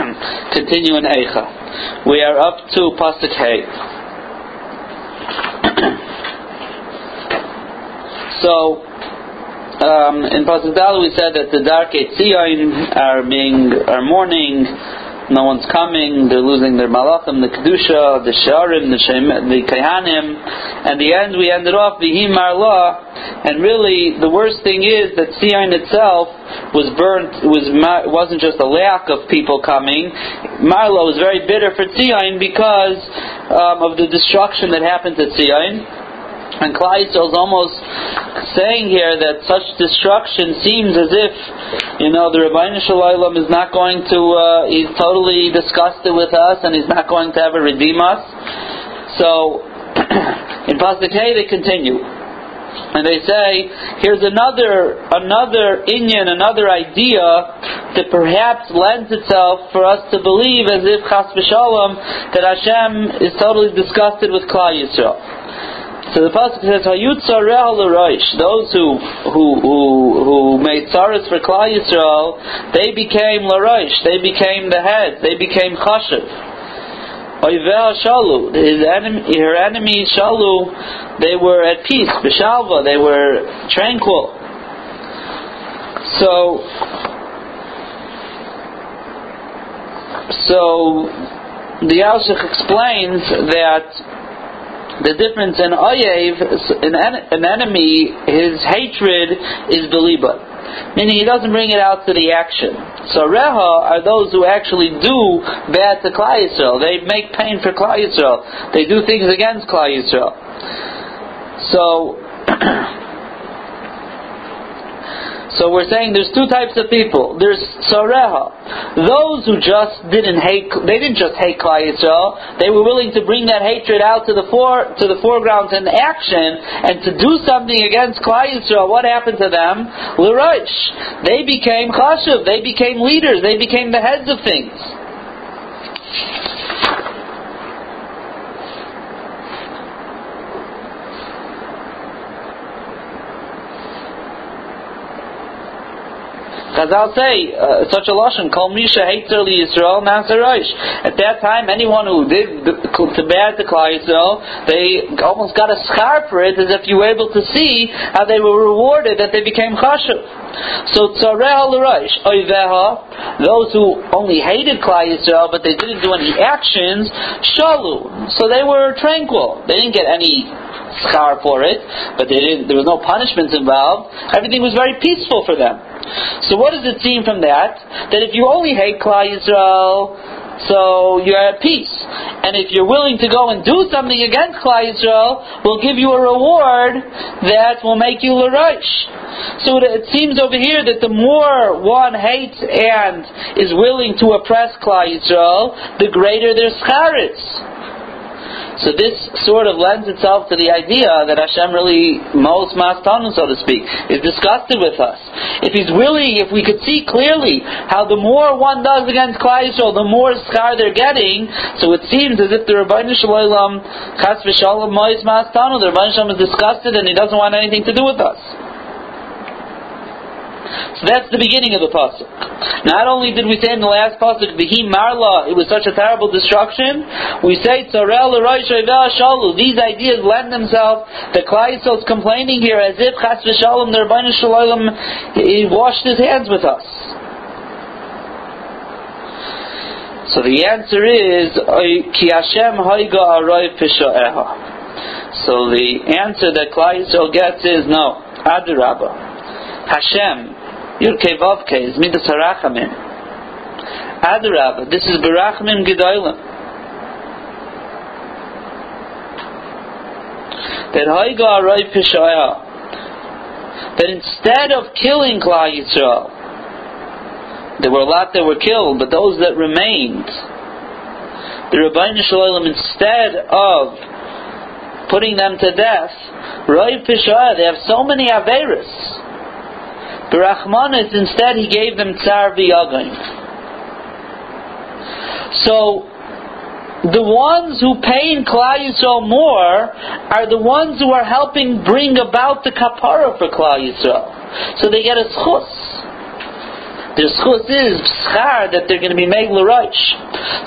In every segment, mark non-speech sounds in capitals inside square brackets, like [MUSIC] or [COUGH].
[CLEARS THROAT] continue in Eicha. We are up to Pasuk Hay. [CLEARS THROAT] so, um, in Pasuk Dal we said that the Dark Tzion are being are mourning no one's coming, they're losing their malachim, the kedusha, the sharim, the shem, the kahanim, and the end we ended off vihim marla, and really the worst thing is that Sion itself was burnt. Was wasn't just a lack of people coming. Marla was very bitter for Sion because um, of the destruction that happened to Sion. And Klai is almost saying here that such destruction seems as if, you know, the Rabbi Shalom is not going to, uh, he's totally disgusted with us and he's not going to ever redeem us. So, [CLEARS THROAT] in Pasuk they continue. And they say, here's another another inyan, another idea that perhaps lends itself for us to believe as if Chas v'shalom that Hashem is totally disgusted with Klal Yisrael. So the pasuk says, "Hayutzareh l'roish." Those who who who who made tzaras for Klal Yisrael, they became l'roish. They became the head. They became chashiv. Oyveh shalu. His enemy, her enemy shalu, they were at peace. B'shalva, they were tranquil. So, so the Alshich explains that the difference in oyev, an, an enemy, his hatred is beliba. Meaning he doesn't bring it out to the action. So reha are those who actually do bad to Klal Yisrael. They make pain for Klal Yisrael. They do things against Klal Yisrael. So [CLEARS THROAT] So we're saying there's two types of people. There's sareha, those who just didn't hate. They didn't just hate Klal Yisrael. They were willing to bring that hatred out to the fore to the foreground in action and to do something against Klal Yisrael. What happened to them? L'rosh. They became chashuv. They became leaders. They became the heads of things. Chazal say uh, such a lashon, "Kol misha hater li Yisrael nasarosh." At that time, anyone who did to bad to Klal Yisrael, they almost got a scar for it, as if you were able to see how they were rewarded that they became chashuv. So tzareh l'rosh oiveha, those who only hated Klal Yisrael but they didn't do any actions, shalu. So they were tranquil. They didn't get any schar for it, but there was no punishments involved. Everything was very peaceful for them. So what does it seem from that? That if you only hate Klal Yisrael, so you're at peace. And if you're willing to go and do something against Klal Yisrael, we'll give you a reward that will make you l'rosh. So it, seems over here that the more one hates and is willing to oppress Klal Yisrael, the greater their schar is. So this sort of lends itself to the idea that Hashem really, most mastanu, so to speak, is disgusted with us. If He's really, if we could see clearly how the more one does against Klal Yisrael, the more scar they're getting, so it seems as if the Rabbi Shalom, Chas v'shalom, Mois mastanu, the Rabbi Shalom is disgusted and he doesn't want anything to do with us. So that's the beginning of the pasuk. Not only did we say in the last pasuk, "Vihi marla," it was such a terrible destruction. We say "Tzarel shalu." These ideas lend themselves. The Klal is complaining here as if Chas v'Shalom, the Rabbeinu Shalom, he washed his hands with us. So the answer is Ki Hashem Haiga Aroi So the answer that Klal gets is no, Adirabba. Hashem Yud Kevavke is Midas Harachamim. Adarabah, this is Barachmim Gedolim. That Haiga Arai Pishaya, that instead of killing Klal Yisrael, there were a lot that were killed, but those that remained, the Rabbi Shalom, instead of putting them to death, Rai Pishaya, they have so many Averis Berachmanis, instead, he gave them tsar v'yagain. So, the ones who pay in Klal Yisrael more are the ones who are helping bring about the kapara for Klal Yisrael. So they get a schus. Their schus is schar that they're going to be made l'roish.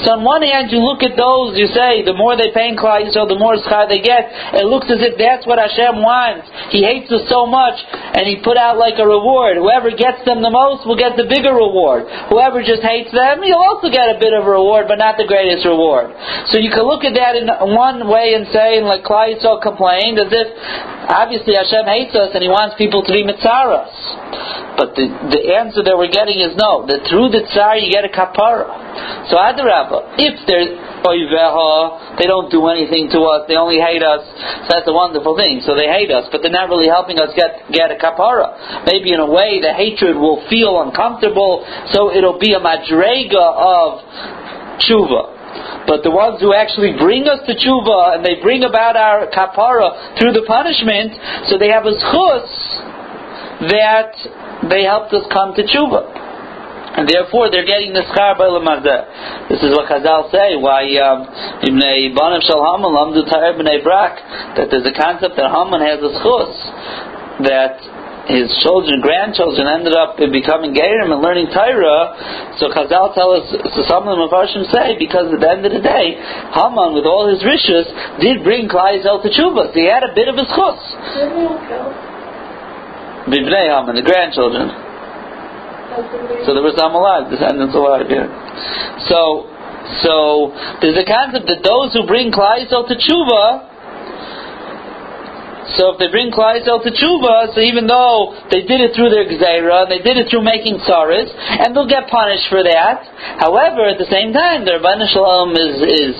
So on one hand, you look at those, you say, the more they pay in Klal Yisrael, the more schar they get. It looks as if that's what Hashem wants. He hates us so much, and He put out like a reward. Whoever gets them the most will get the bigger reward. Whoever just hates them, he'll also get a bit of a reward, but not the greatest reward. So you can look at that in one way and say, like Klal Yisrael complained, as if obviously Hashem hates us and He wants people to be mitzaras. But the, the answer that we're getting is no. That through the tsar you get a kapara. So Adarabba, if they're oiveha, oh, they don't do anything to us, they only hate us, so that's a wonderful thing. So they hate us, but they're not really helping us get, get a kapara. Maybe in a way the hatred will feel uncomfortable, so it'll be a madrega of tshuva. But the ones who actually bring us to tshuva and they bring about our kapara through the punishment, so they have a schus that they helped us come to tshuva. And therefore, they're getting the schar by lemazeh. This is what Chazal say. Why um, ibnei banim shel Haman lamdu ta'er b'nei brak. That there's a concept that Haman has a schus that his children, grandchildren ended up becoming Gerim and learning Torah. So Chazal tell us, so some of the Mepharshim say, because at the end of the day, Haman, with all his riches, did bring Klai to Tshuva. So he had a bit of a schus. Bibnei Haman, the grandchildren. So there were some alive, descendants alive, yeah. So, so there's a concept that those who bring Klai to Tshuva, so if they bring Klal Yisrael to tshuva, so even though they did it through their gzeira, they did it through making tsaris, and they'll get punished for that. However, at the same time, their Rabban Shalom is is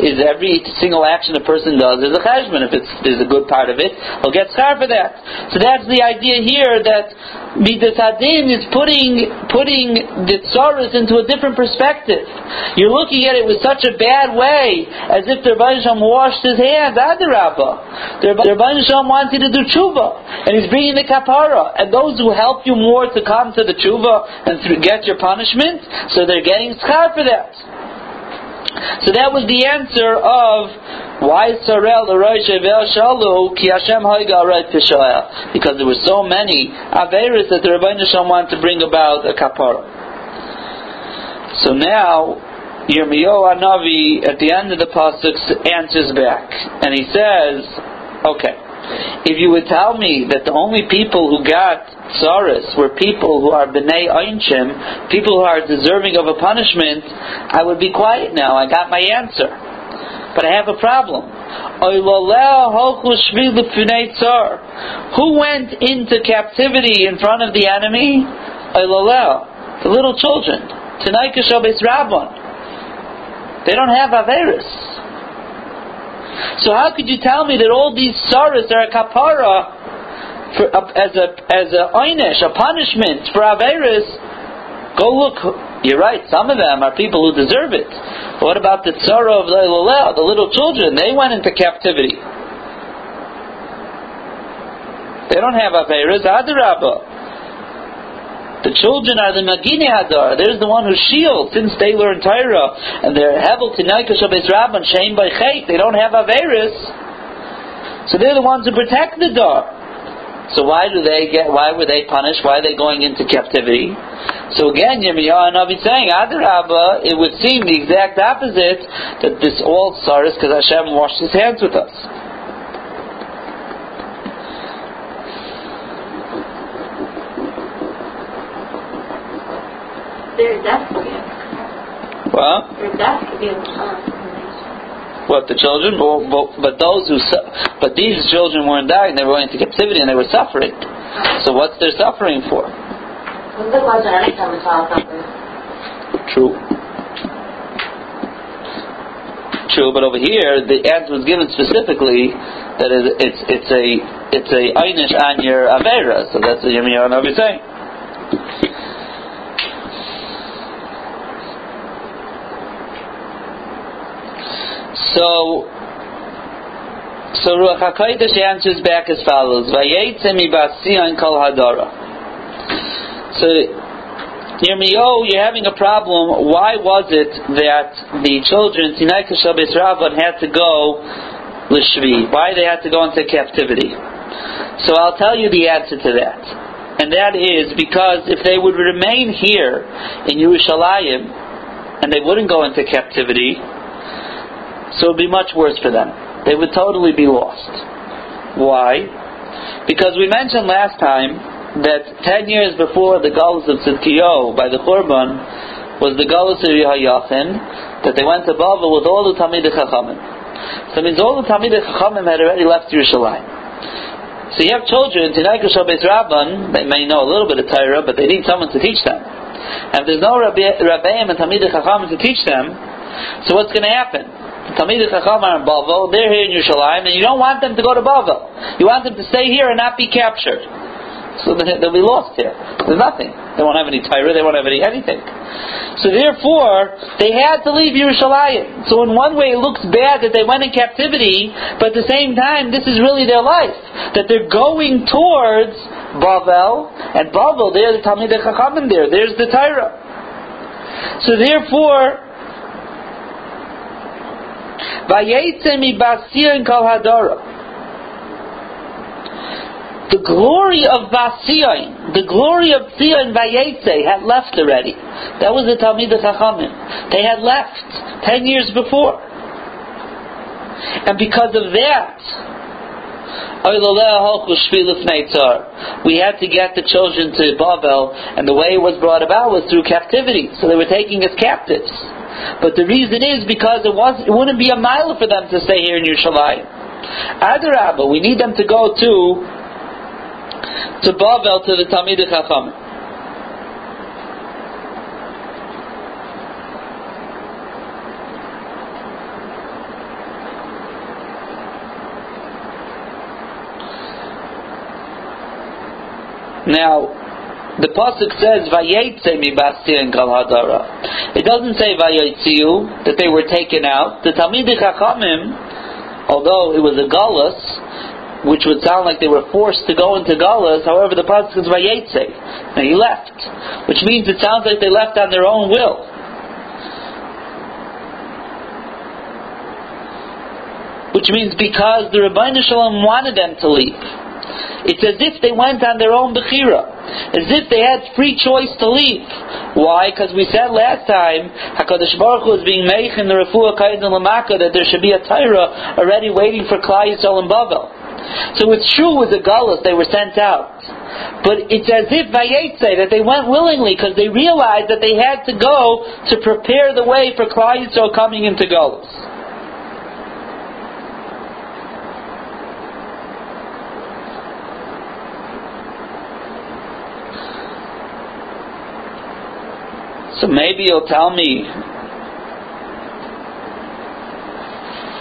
is every single action a person does is a cheshbon. If it's there's a good part of it, he'll get schar for that. So that's the idea here that Midas Hadin is putting putting the tsaris into a different perspective. You're looking at it with such a bad way, as if the Rabban Shalom washed his hands. Adarabba. The Rabban Shalom wants you to do tshuva, and he's bringing the kapara. And those who help you more to come to the tshuva and get your punishment, so they're getting schar for that. So that was the answer of why Sarel Shalu Ki Hashem Because there were so many Averis that the Rabbi Shalom wanted to bring about a kapara. So now Yirmiyahu Anavi at the end of the pasuk answers back, and he says, "Okay, if you would tell me that the only people who got tsaris were people who are bnei einshim, people who are deserving of a punishment, I would be quiet now. I got my answer. But I have a problem. Who went into captivity in front of the enemy? The little children. They don't have Averis. So how could you tell me that all these saras are a kapara for, uh, as a as a einish, a punishment for averis? Go look. You're right. Some of them are people who deserve it. But what about the tzara of the the little children? They went into captivity. They don't have averis. Adarabah. The children are the Magini Hadar. There's the one who shields since they learn Torah. And they're Hevel Tinaika Shabbos Rabban, Shem by Chait. They don't have Averis. So they're the ones who protect the Dar. So why do they get, why were they punished? Why are they going into captivity? So again, Yirmiyahu Navi saying, Adarabba, it would seem the exact opposite, that this all sorrows because Hashem washed his hands with us. Their death be What? Their death could be What the children? But, but, but those who, but these children weren't dying; they were going into captivity and they were suffering. So what's their suffering for? True. True, but over here the answer was given specifically that it's it's a it's a einish on your avera. So that's what Yirmiyahu Navi saying. So, so Ruach answers back as follows: Vayetzem ibasiyan kol hadara. So, Yirmiyahu, oh, you're having a problem. Why was it that the children, Sinai Kashabes Rabban, had to go Lishvi? Why they had to go into captivity? So I'll tell you the answer to that. and that is because if they would remain here in Yerushalayim and they wouldn't go into captivity, so it would be much worse for them. They would totally be lost. Why? Because we mentioned last time that ten years before the Galus of Tzidkiyo by the Churban was the Galus of Yehoiachin, that they went to Babel with all the Talmid Chachamim. So it means all the Talmid Chachamim had already left Yerushalayim. So you have children, Tinaika Shabbos Rabban, they may know a little bit of Torah, but they need someone to teach them. And if there's no Rabbeim and Talmid Chachamim to teach them, so what's going to happen? Talmid Chacham are in Bavel, they're here in Yerushalayim, and you don't want them to go to Bavel. You want them to stay here and not be captured. So they'll be lost here. There's nothing. They won't have any Torah, they won't have any anything. So therefore, they had to leave Yerushalayim. So in one way it looks bad that they went in captivity, but at the same time, this is really their life. That they're going towards Bavel, and Bavel, there's the Talmid Chachamim there, there's the Torah. So therefore, Vayetze mi Basir and Kal Hadara the glory of Basiyon, the glory of Tzion Vayetze had left already. That was the Talmid Chachamim. They had left ten years before. And because of that, we had to get the children to Babel, and the way it was brought about was through captivity. So they were taking us captives. But the reason is because it was it wouldn't be a mile for them to stay here in Yerushalayim. Adarabba, we need them to go to to Bavel to the Talmid Chacham. Now, the pasuk says Vayetze mi and kal hadara. It doesn't say Vayetziu that they were taken out. The Talmid Chachamim, although it was a galus, which would sound like they were forced to go into Galus. However, the pasuk is Vayetze. Now he left, which means it sounds like they left on their own will. Which means because the Rabbi Shalom wanted them to leave. It's as if they went on their own bechira, as if they had free choice to leave. Why? Because we said last time Hakadosh Baruch Hu is being made in the refuah kaidin lamaka that there should be a Torah already waiting for Klai Yisrael and Bavel. So it's true with the Gullus, they were sent out. But it's as if Vayetze, that they went willingly because they realized that they had to go to prepare the way for Klal Yisrael coming into Gullus. So maybe you'll tell me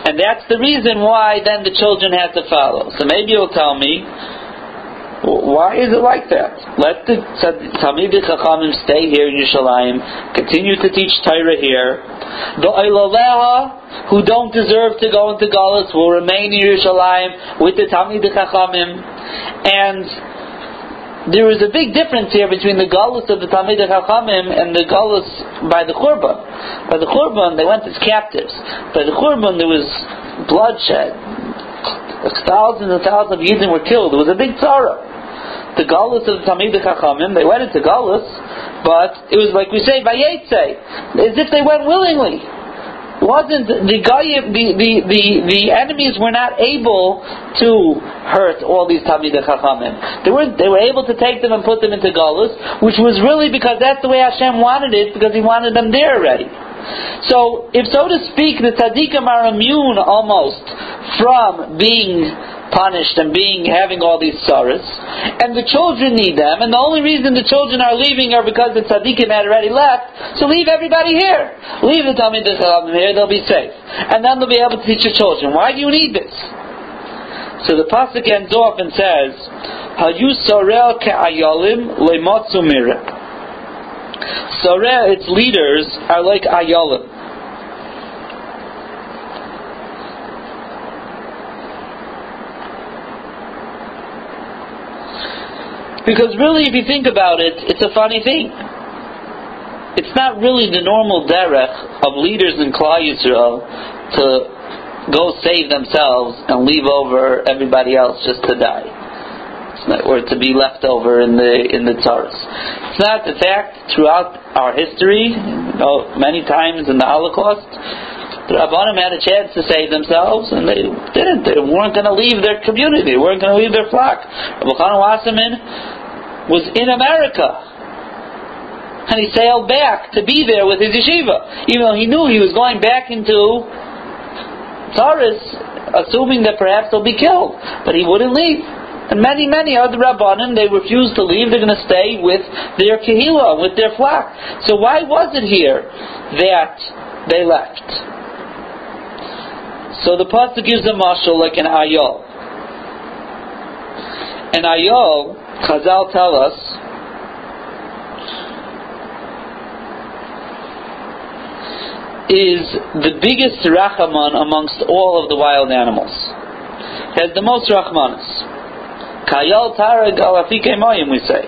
And that's the reason why then the children had to follow. So maybe you'll tell me, why is it like that? Let the Talmid Chachamim stay here in Yerushalayim, continue to teach Torah here. The Oilaleha, who don't deserve to go into Galus, will remain in Yerushalayim with the Talmid Chachamim. And there is a big difference here between the galus of the Talmid Chachamim and the galus by the Churban. By the Churban, they went as captives. By the Churban, there was bloodshed. Thousands and thousands of Yidden were killed. It was a big tzara. The galus of the Talmid Chachamim, they went into galus, but it was like we say, Vayetze, as if they went willingly wasn't the guy the, the, the, the enemies were not able to hurt all these Talmid Chachamim. They were they were able to take them and put them into Galus, which was really because that's the way Hashem wanted it, because He wanted them there already. So, if so to speak, the tzaddikim are immune almost from being punished and being having all these sorrows, and the children need them, and the only reason the children are leaving are because the tzaddikim had already left. So leave everybody here. Leave the Talmid here; they'll be safe, and then they'll be able to teach your children. Why do you need this? So the pasuk ends off and says, "Hayu sorel ke'ayolim le'motzu mirah." Soreh, its leaders are like ayolim. Because really, if you think about it, it's a funny thing. It's not really the normal derech of leaders in Klal Yisrael to go save themselves and leave over everybody else just to die. or to be left over in the in the tzaras. It's not the fact throughout our history, you know, many times in the Holocaust, the Rabbanim had a chance to save themselves, and they didn't. They weren't going to leave their community. They weren't going to leave their flock. Reb Elchanan Wasserman was in America, and he sailed back to be there with his yeshiva, even though he knew he was going back into Taurus, assuming that perhaps he'll be killed, but he wouldn't leave. And many, many other Rabbanim, they refused to leave. They're going to stay with their Kehillah, with their flock. So why was it here that they left? So the pasuk gives a mashal like an ayol. An ayol, Chazal tell us, is the biggest rachman amongst all of the wild animals. Has the most rachmanis. Kayal tarag alafike mayim, we say.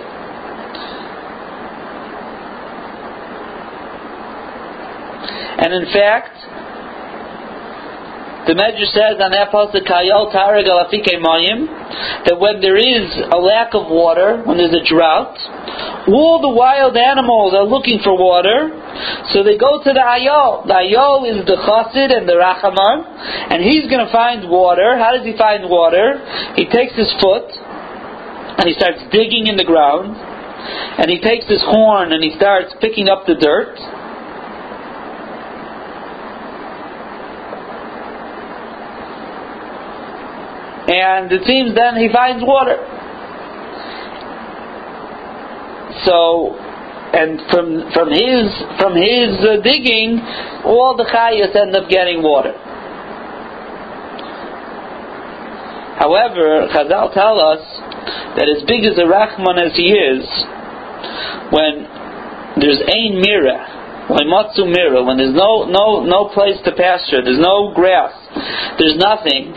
And in fact, the Medrash says on that pasuk, Kayal tarag mayim, that when there is a lack of water, when there's a drought, all the wild animals are looking for water, so they go to the ayol. The ayol is the chassid and the rachaman, and he's going to find water. How does he find water? He takes his foot, and he starts digging in the ground, and he takes his horn and he starts picking up the dirt. And it seems then he finds water. So, and from from his from his uh, digging, all the chayas end up getting water. However, Chazal tell us that as big as a Rachman as he is, when there's ein mira, when matzu mira, when there's no no no place to pasture, there's no grass, there's nothing,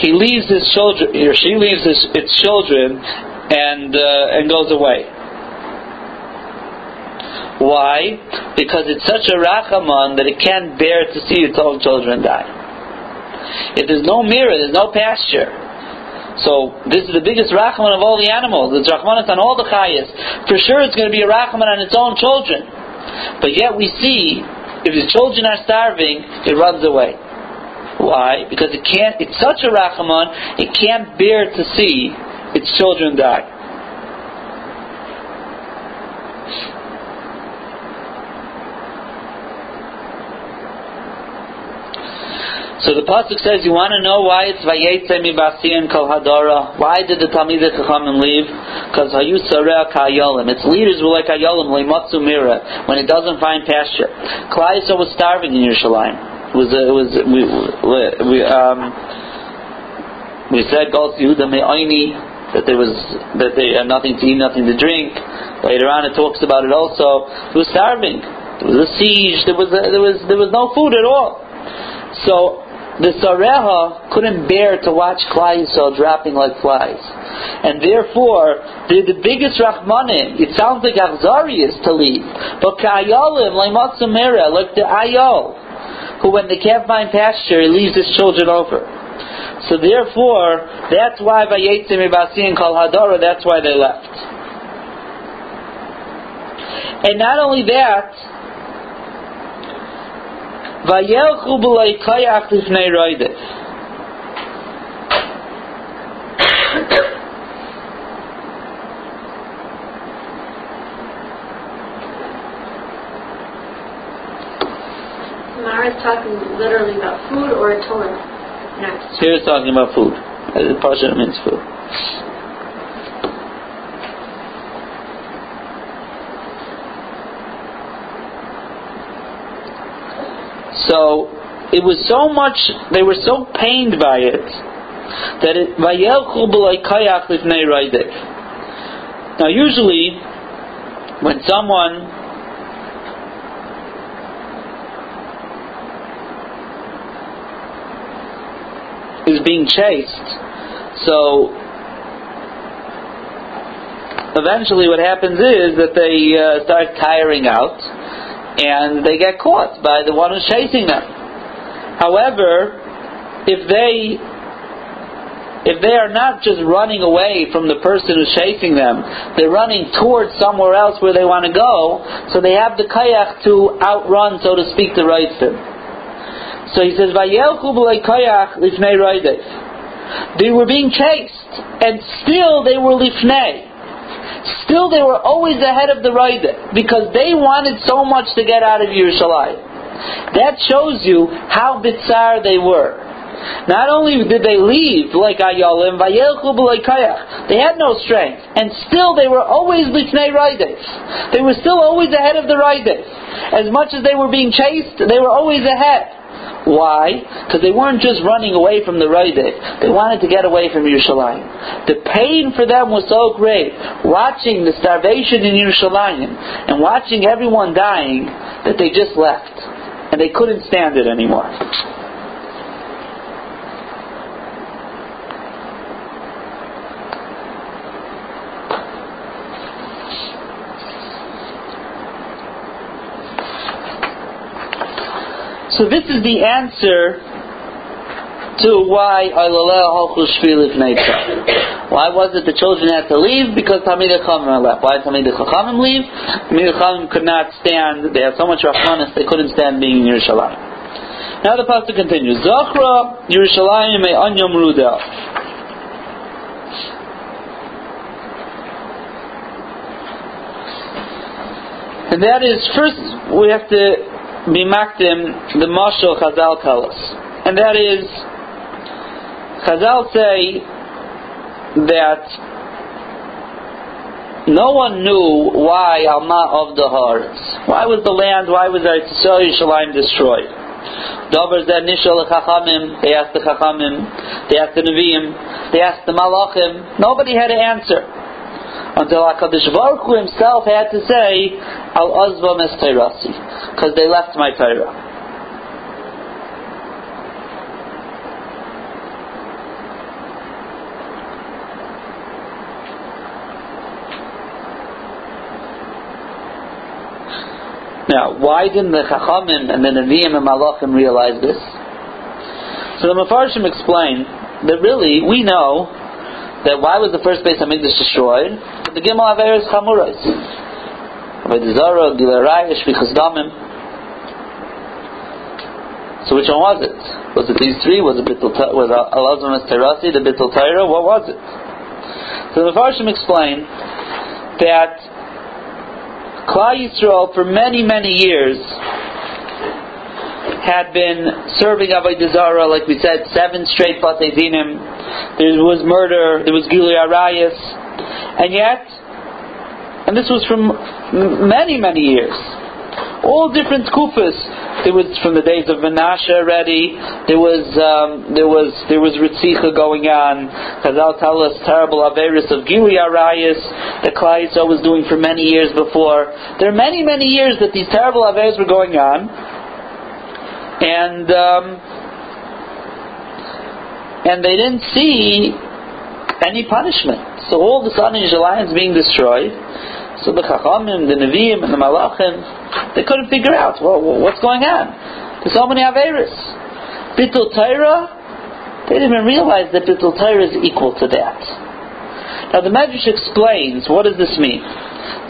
he leaves his children, or she leaves his, its children, and uh, and goes away. Why? Because it's such a rachaman that it can't bear to see its own children die. If there's no mirror, there's no pasture. So this is the biggest rachman of all the animals. It's rachmanis on all the chayas. For sure, it's going to be a rachman on its own children. But yet we see if the children are starving, it runs away. Why? Because it can't. It's such a rachman, it can't bear to see its children die. So the pasuk says, you want to know why it's vayetze mibasiyan kol hadara? Why did the Talmidei Chachamim leave? Because hayu sareh kayolim. Its leaders were like kayolim leimatzu mira when it doesn't find pasture. Klai was starving in Yerushalayim. Was it was we we um we said Gol Yehuda me'oini that there was that they had nothing to eat, nothing to drink. Later on, it talks about it also. It was starving. There was a siege. There was a, there was there was no food at all. So the Sareha couldn't bear to watch Klai Yisrael dropping like flies. And therefore, they're the biggest Rahmanim. It sounds like Achzarias to leave. But Ka'ayolim, like Matsumera, like the Ayol, who when they can't find pasture, he leaves his children over. So therefore, that's why Vayetzim Ibasi and Kal Hadara, that's why they left. And not only that, Vayelchu kayach lifnei roidef. Mara's talking literally about food or a Torah next. Here it's talking about food. The Pasha means food. So it was so much, they were so pained by it that it, now usually when someone is being chased, so eventually what happens is that they uh, start tiring out and they get caught by the one who's chasing them. However, if they if they are not just running away from the person who's chasing them, they're running towards somewhere else where they want to go, so they have the kayak to outrun, so to speak, the Reitzim. So he says, Vayelchu kayak lifnei They were being chased, and still they were lifnei. Still they were always ahead of the Raida, because they wanted so much to get out of Yerushalayim. That shows you how bitzar they were. Not only did they leave like Ayolim, they had no strength, and still they were always lifnei raides. They were still always ahead of the raides. As much as they were being chased, they were always ahead. Why? Because they weren't just running away from the Raideh. They wanted to get away from Yerushalayim. The pain for them was so great, watching the starvation in Yerushalayim and watching everyone dying, that they just left. And they couldn't stand it anymore. So this is the answer to why. Why was it the children had to leave? Because Tamid Chachamim left. Why did Tamid Chachamim leave? Tamid Chachamim could not stand. They had so much Rahmanis they couldn't stand being in Yerushalayim. Now the pasuk continues. Zachra Yerushalayim anyam ruda. And that is first we have to bimaktim the mashal Chazal tell us, and that is Chazal say that no one knew why Alma of the hearts. Why was the land? Why was Eretz Yisrael destroyed? Dover said Nishal Chachamim. They asked the Chachamim. They asked the Nevi'im. They asked the Malachim. Nobody had an answer until HaKadosh Baruch Hu himself had to say, Al Azva Tairasi, because they left my Torah. Now, why didn't the Chachamim and the Nevi'im and Malachim realize this? So the Mefarshim explain that really we know that why was the first base Hamikdash destroyed? The Gimel Averis Chamurais. Avedizara, Gilarai, Shfichas Damim. So which one was it? Was it these three? Was it Bittul, was Terasi, the Bittul Taira? What was it? So the Farshim explain that Klal Yisrael for many, many years had been serving Avodah Zarah, like we said, seven straight Batei Dinim. There was murder, there was Gilui Arayas, and yet, and this was from many, many years. All different kufas. There was from the days of Menashe already. There was um, there was there was Ritzicha going on. Chazal tell us terrible averis of Gili Arayas that Klal was doing for many years before. There are many many years that these terrible averis were going on and um, and they didn't see any punishment. So all the Yerushalayim is being destroyed. So the Chachamim, the Nevi'im, and the Malachim, they couldn't figure out well, what's going on. There's so many Averis. Bittul Torah, they didn't even realize that Bittul Torah is equal to that. Now the Medrash explains what does this mean.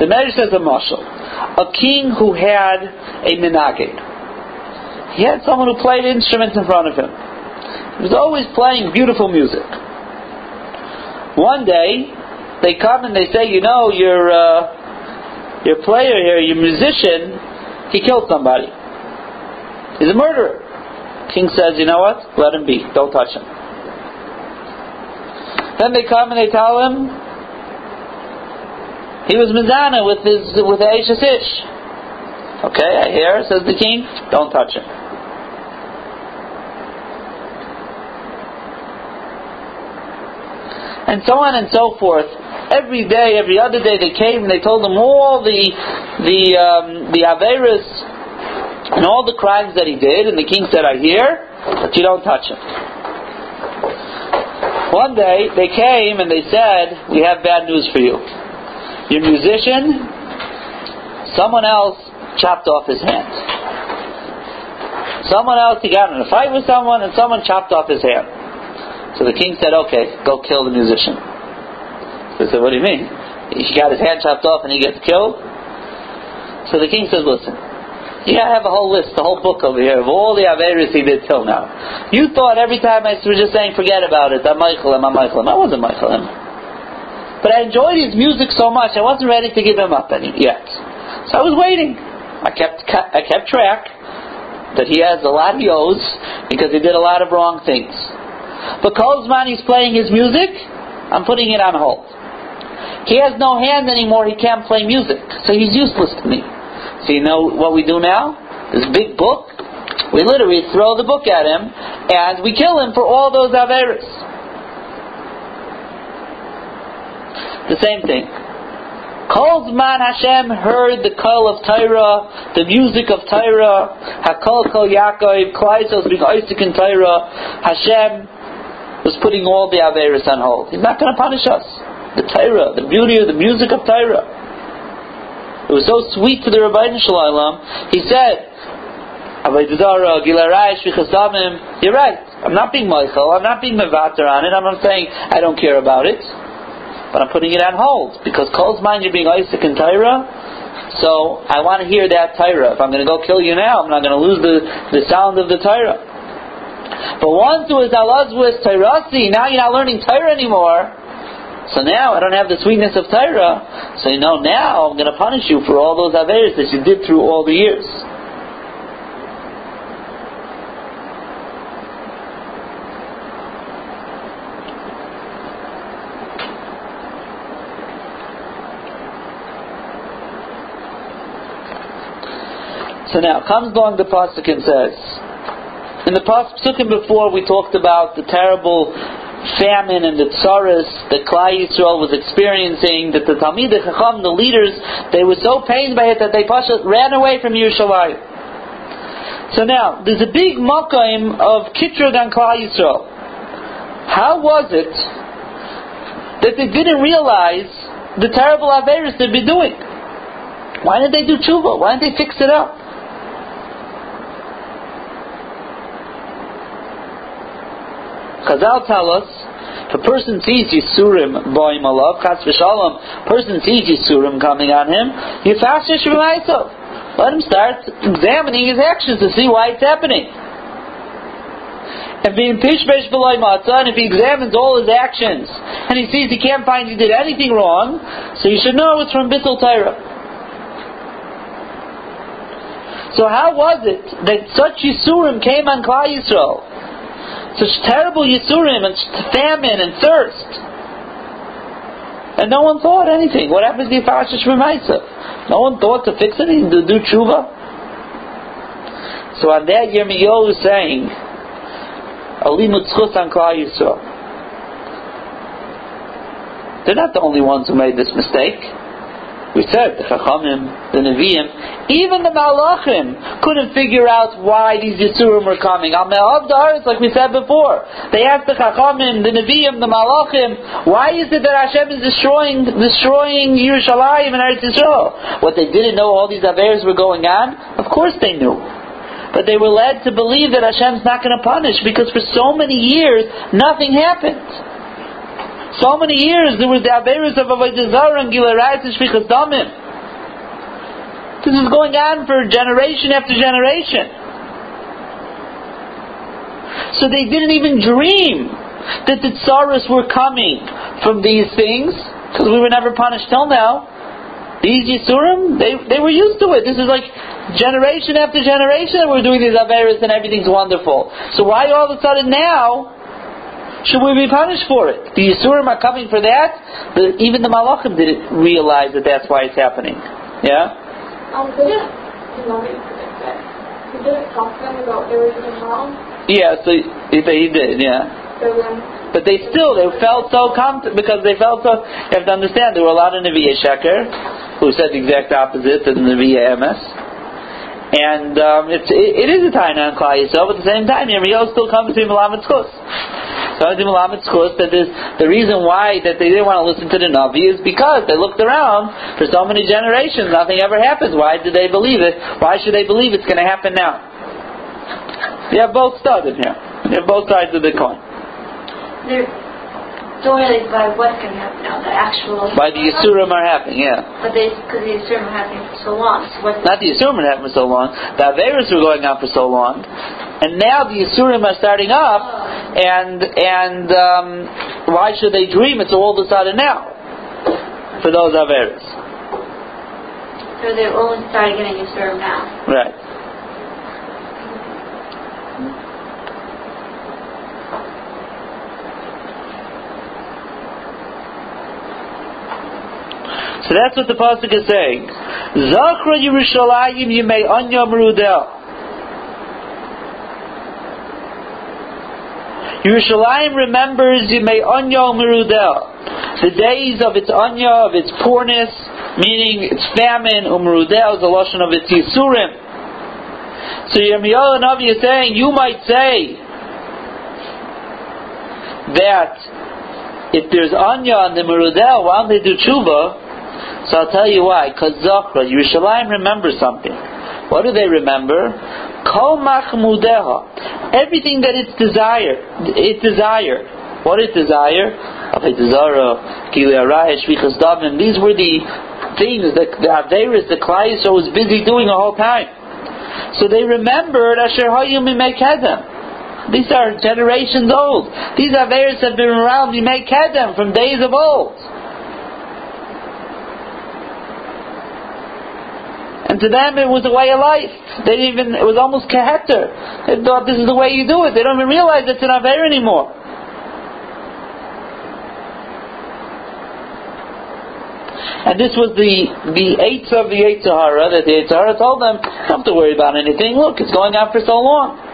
The Medrash says a marshal, a king who had a minagid. He had someone who played instruments in front of him. He was always playing beautiful music. One day, they come and they say, you know, your uh, your player here, your musician, he killed somebody. He's a murderer. King says, you know what? Let him be. Don't touch him. Then they come and they tell him he was mizana with his with the Ish. Okay, I hear, says the king. Don't touch him. And so on and so forth. Every day, every other day, they came and they told him all the the um, the averis and all the crimes that he did. And the king said, "I hear, but you don't touch him." One day, they came and they said, "We have bad news for you. Your musician, someone else chopped off his hand. Someone else, he got in a fight with someone, and someone chopped off his hand." So the king said, okay, go kill the musician. So he said, what do you mean? He got his head chopped off and he gets killed? So the king says, listen, yeah, gotta have a whole list, a whole book over here of all the Averis he did till now. You thought every time I was just saying, forget about it, I'm mochel, I'm mochel. I wasn't mochel. But I enjoyed his music so much, I wasn't ready to give him up any yet. So I was waiting. I kept, I kept track that he has a lot he owes because he did a lot of wrong things. But Kozman, is playing his music, I'm putting it on hold. He has no hand anymore, he can't play music, so he's useless to me. So you know what we do now? This big book, we literally throw the book at him, and we kill him for all those Averis. The same thing. Kol Zman Hashem heard the call of Torah, the music of Torah, Hakol Kol Yaakov, Klaisos Isaac in Torah, Hashem was putting all the Averis on hold. He's not going to punish us. The Torah, the beauty of the music of Torah. It was so sweet to the Rabbi Shalom. He said, You're right. I'm not being mochel. I'm not being Mevater on it. I'm not saying I don't care about it. But I'm putting it on hold. Because Cole's mind you're being Isaac and Torah. So I want to hear that Torah. If I'm going to go kill you now, I'm not going to lose the, the sound of the Torah. But once it was Alazwis Tairasi, now you're not learning Torah anymore. So now I don't have the sweetness of Torah. So you know now I'm going to punish you for all those averes that you did through all the years. So now comes along the pasuk and says, in the pasukim before we talked about the terrible famine and the tsaras that Klal Yisrael was experiencing, that the Talmid Chacham, the leaders, they were so pained by it that they ran away from Yerushalayim. So now, there's a big makayim of Kitrug on Klal Yisrael. How was it that they didn't realize the terrible Averis they'd be doing? Why didn't they do tshuva? Why didn't they fix it up? Chazal tell us, if a person sees Yisurim boim alav, chas v'shalom, person sees Yisurim coming on him, he you fast Let him start examining his actions to see why it's happening. And being pishbesh below matzah, and if he examines all his actions, and he sees he can't find he did anything wrong, so you should know it's from Bittul Torah. So how was it that such Yisurim came on Klal Yisrael? Such terrible Yisurim and famine and thirst. And no one thought anything. What happened to the Parashat Shemaisa? No one thought to fix anything, to do tshuva. So on that, Yirmiyahu is saying, Alimut Tzchus on Yisrael. They're not the only ones who made this mistake. We said the Chachamim, the Nevi'im, even the Malachim couldn't figure out why these Yisurim were coming. Al Me'av like we said before. They asked the Chachamim, the Nevi'im, the Malachim, why is it that Hashem is destroying destroying Yerushalayim and Eretz Yisrael? What they didn't know all these Averes were going on? Of course they knew. But they were led to believe that Hashem's not going to punish because for so many years nothing happened. So many years there was the Averus of Avodah Zarah and Gilarais and Shfichas Damim. This is going on for generation after generation. So they didn't even dream that the tsaras were coming from these things, because we were never punished till now. These Yisurim, they, they were used to it. This is like generation after generation that we're doing these Averis and everything's wonderful. So why all of a sudden now should we be punished for it? The Yisurim are coming for that. The, even the Malachim didn't realize that that's why it's happening. Yeah? Um, did it, did it talk to them about they were doing wrong? Yeah, so he, he did, yeah. But they still, they felt so confident, because they felt so, you have to understand, there were a lot of Nevi'ah Sheker, who said the exact opposite to the Nevi'ah Emes. And um, it's, it, it is a time on Klal Yisrael, but at the same time, Yirmiyahu still comes to Malamet Chus. Chus that the reason why that they didn't want to listen to the Navi is because they looked around for so many generations, nothing ever happens. Why did they believe it? Why should they believe it's going to happen now? You have both studs in here. You have both sides of the coin. they're don't realize by what's going to happen now, the actual. By the Yisurim are happening, yeah. But they, because the Yisurim are happening for so long. So what? Not the Yisurim are happening for so long. The Averis were going on for so long, and now the Yisurim are starting up. Oh. And and um, why should they dream? It's all sudden now for those Averis. So they're only starting getting Yisurim now. Right. So that's what the pasuk is saying. Zachra Yerushalayim Yimei Anya Merudel. Yerushalayim remembers Yimei Anya Merudel. The days of its Anya, of its poorness, meaning its famine, Umrudel is the lotion of its Yisurim. So Yirmiyahu Navi is saying, you might say that if there's Anya on the Merudel, why don't they do tshuva? So I'll tell you why. Because Zachra, Yerushalayim remembers something. What do they remember? Kol machmudeha. Everything that its desire, it desire. What it desire? Avodah Zarah, Gili Araya, Shfichas Damim. These were the things that the Averis, the Klai was busy doing the whole time. So they remembered Asher Hayim Kedem. These are generations old. These Averis have been around Kedem from days of old. To them it was a way of life. They even, it was almost keheter. They thought this is the way you do it. They don't even realize it's an aver anymore. And this was the the eights of the Yetzer Hara that the Yetzer Hara told them, don't have to worry about anything. Look, it's going on for so long.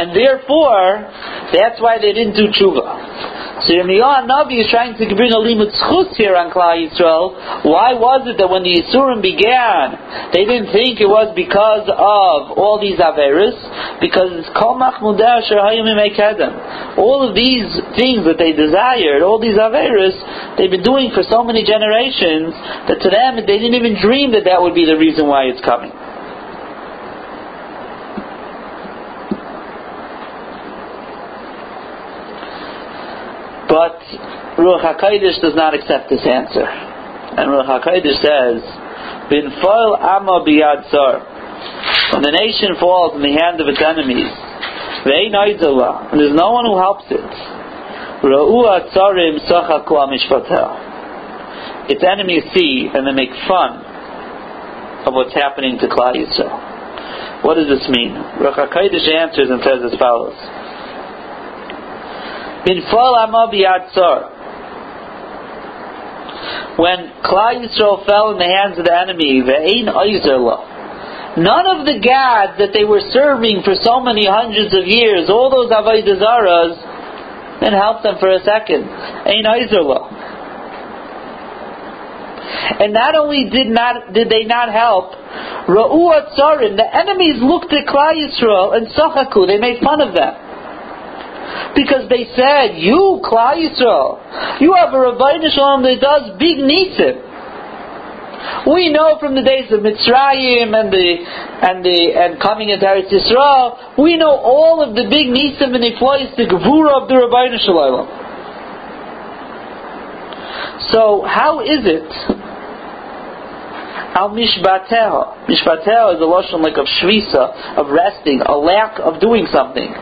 And therefore, that's why they didn't do tshuva. So Yirmiyahu Navi is trying to bring a limud schus here on Klal Yisrael. Why was it that when the Yisurim began, they didn't think it was because of all these Averis? Because it's Kol Machmudeh All of these things that they desired, all these Averis, they've been doing for so many generations that to them they didn't even dream that that would be the reason why it's coming. But Ruach HaKodesh does not accept this answer. And Ruach HaKodesh says, Bin foil amma biyad. When the nation falls in the hand of its enemies, and there's no one who helps it. Its enemies see and they make fun of what's happening to Klal Yisrael. What does this mean? Ruach answers and says as follows. Binfal. When Klal Yisrael fell in the hands of the enemy, ve'ein None of the gods that they were serving for so many hundreds of years, all those Avodah didn't help them for a second. Ein And not only did not did they not help, Ra'u the enemies looked at Klal Yisrael and Sachaku, they made fun of them. Because they said, you, Klal Yisrael, you have a Rabbi Shalom that does big nisim. We know from the days of Mitzrayim and the and the and coming into Eretz Yisrael, we know all of the big nisim and employees the gevura of the Rabbi Shalom. So how is it? Al mishbatel. Mishbatel is a lotion like of shvisa, of resting, a lack of doing something.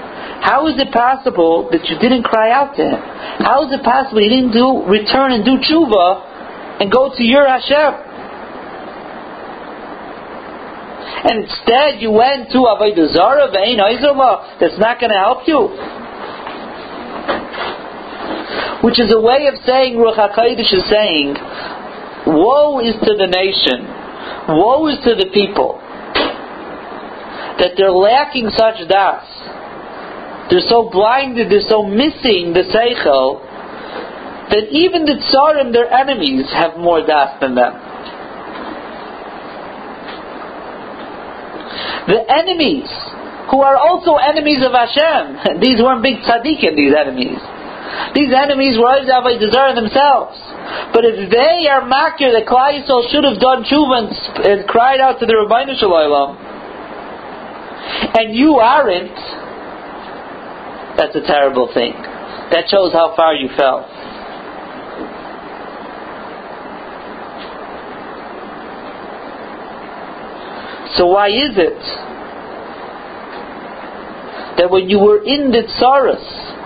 How is it possible that you didn't cry out to him? How is it possible you didn't do return and do tshuva and go to your Hashem? And instead you went to Avodah Zarah, Ve'in that's not going to help you. Which is a way of saying, Ruach is saying, woe is to the nation, woe is to the people, that they're lacking such das they're so blinded, they're so missing the Seichel, that even the Tsarim, their enemies, have more das than them. The enemies, who are also enemies of Hashem, [LAUGHS] these weren't big tzaddikim, these enemies. These enemies were Avodah themselves. But if they are makir Klal Yisrael should have done tshuva and, cried out to the Rabbeinu Shalom, and you aren't, that's a terrible thing. That shows how far you fell. So why is it that when you were in the tsaras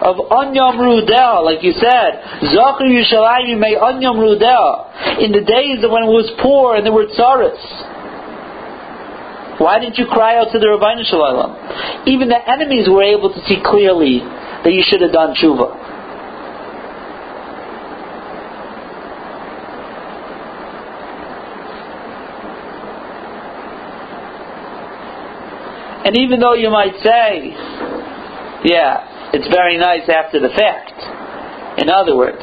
of Anyam Rudel, like you said, Zachar Yushalayim may Anyam Rudel, in the days when it was poor and there were tsaras, why didn't you cry out to the Rabbi Shalom? Even the enemies were able to see clearly that you should have done tshuva. And even though you might say, yeah, it's very nice after the fact. In other words,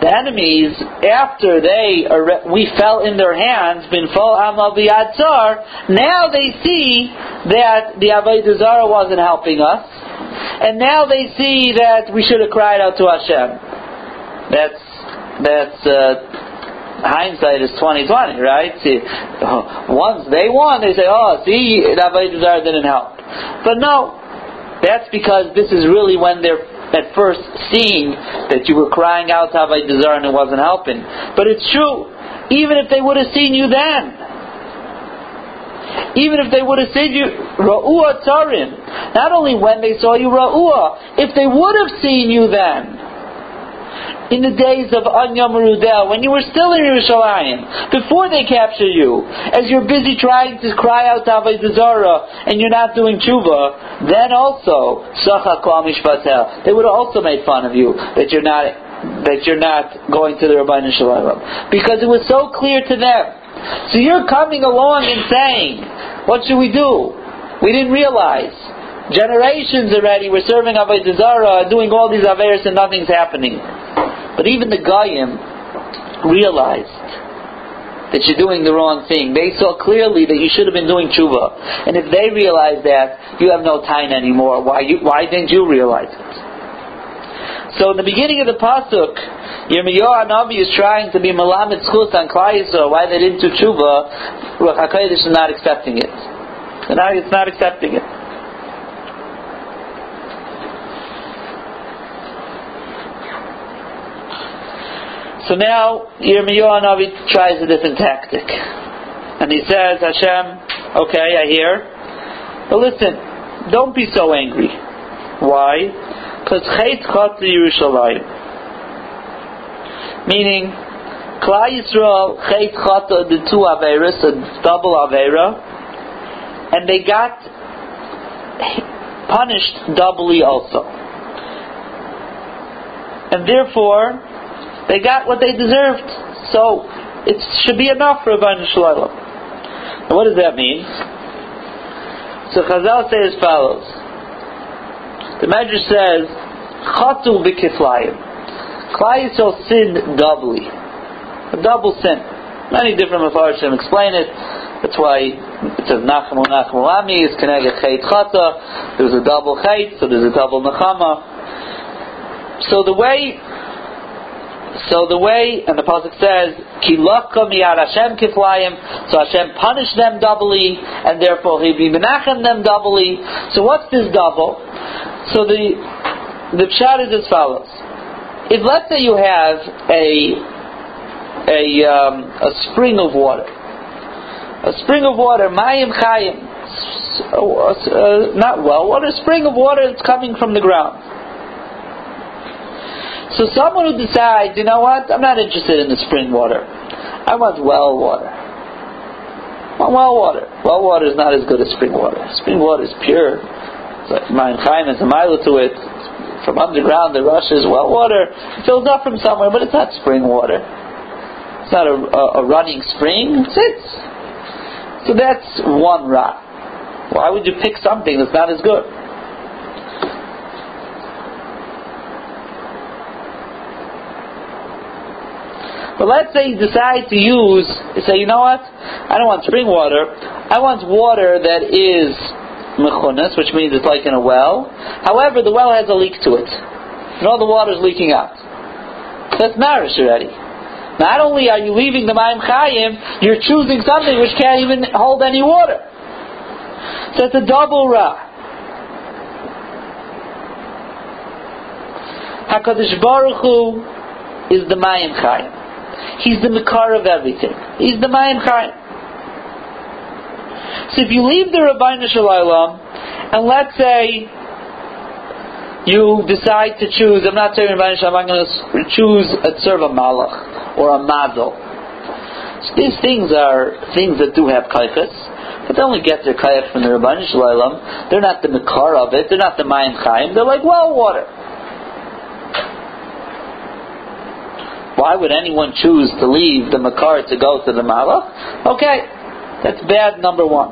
the enemies, after they we fell in their hands, bin fol amal now they see that the Avodah Zarah wasn't helping us, and now they see that we should have cried out to Hashem. That's that's uh, hindsight is twenty twenty, right? See, once they won, they say, "Oh, see, Avodah Zarah didn't help." But no, that's because this is really when they're at first seeing that you were crying out to Avodah Zarah and it wasn't helping. But it's true, even if they would have seen you then. Even if they would have seen you, Ra'ua Tarim, not only when they saw you, Ra'ua, if they would have seen you then, in the days of Anya Marudel, when you were still in Yerushalayim, before they capture you, as you're busy trying to cry out to Zarah, and you're not doing tshuva, then also, they would have also made fun of you, that you're not, that you're not going to the Rabbi Shalom. Because it was so clear to them. So you're coming along and saying, what should we do? We didn't realize generations already we're serving Avodah doing all these averes and nothing's happening. But even the Goyim realized that you're doing the wrong thing. They saw clearly that you should have been doing tshuva. And if they realize that, you have no time anymore. Why, you, why didn't you realize it? So in the beginning of the pasuk, Yirmiyahu Navi is trying to be malamed schus on Klai why they didn't do tshuva. Ruach is not accepting it. Now It's not accepting it. So now Yirmiyahu Navi tries a different tactic. And he says, Hashem, okay, I hear. But listen, don't be so angry. Why? Because Chait Chat Yerushalayim. Meaning, Klal Yisrael, Chait Chat, the two Averas, a double Avera, and they got punished doubly also. And therefore, they got what they deserved. So it should be enough for Rabban Shalom. And what does that mean? So Chazal says as follows. The Medrash says, Chatu b'kiflayim. Klal Yisrael sinned doubly. A double sin. Many different Mepharshim explain it. That's why it says Nachamu Nachamu Ami is connected Chait Chata. There's a double Chait, so there's a double Nachama. So the way so the way, and the pasuk says, "Kilaka miyad Hashem kiflayim," so Hashem punished them doubly, and therefore He be menachem them doubly. So what's this double? So the the pshat is as follows: If let's say you have a a um, a spring of water, a spring of water, mayim chayim, uh, not well water, a spring of water that's coming from the ground. So someone who decides, you know what, I'm not interested in the spring water. I want well water. I want well water. Well water is not as good as spring water. Spring water is pure. It's like has a mile to it. From underground, the rushes. Well water fills up from somewhere, but it's not spring water. It's not a, a, a running spring. It sits. So that's one ra. Why would you pick something that's not as good? But let's say you decide to use, say, you know what? I don't want spring water. I want water that is mechunas, which means it's like in a well. However, the well has a leak to it. And all the water is leaking out. That's marish already. Not only are you leaving the Maim Chayim, you're choosing something which can't even hold any water. So it's a double ra. HaKadosh Baruch Hu is the Mayim Chayim. He's the Makar of everything. He's the Mayim Chayim. So if you leave the Rabbi Shalom, and let's say you decide to choose, I'm not saying Rabbi Shalom, I'm going to choose a serve a Malach or a Mazel. So these things are things that do have kaiches, but they only get their kaich from the Rabban Shalom. They're not the Makar of it, they're not the Mayim Chaim, they're like well water. Why would anyone choose to leave the Makar to go to the Malach? Okay, that's bad number one.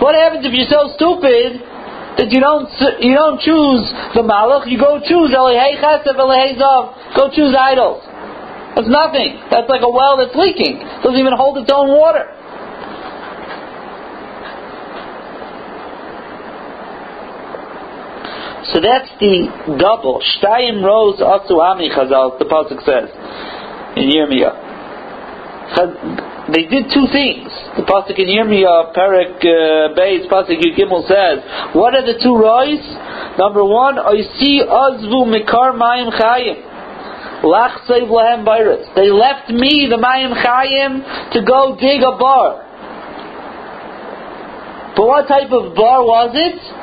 What happens if you're so stupid that you don't you don't choose the Malach, you go choose Elihei Chesed, Elihei Zav, go choose idols. That's nothing. That's like a well that's leaking. It doesn't even hold its own water. So that's the double. Shtayim rose asu ami chazal, the Pasuk says in Yirmiyah. They did two things. The Pasuk in Yirmiyah, Perik uh, Beis, Pasuk Gimel says, what are the two rois? Number one, I see azvu mikar mayim chayim. Lach save lahem bayris. They left me, the Mayim Chayim, to go dig a bar. But what type of bar was it?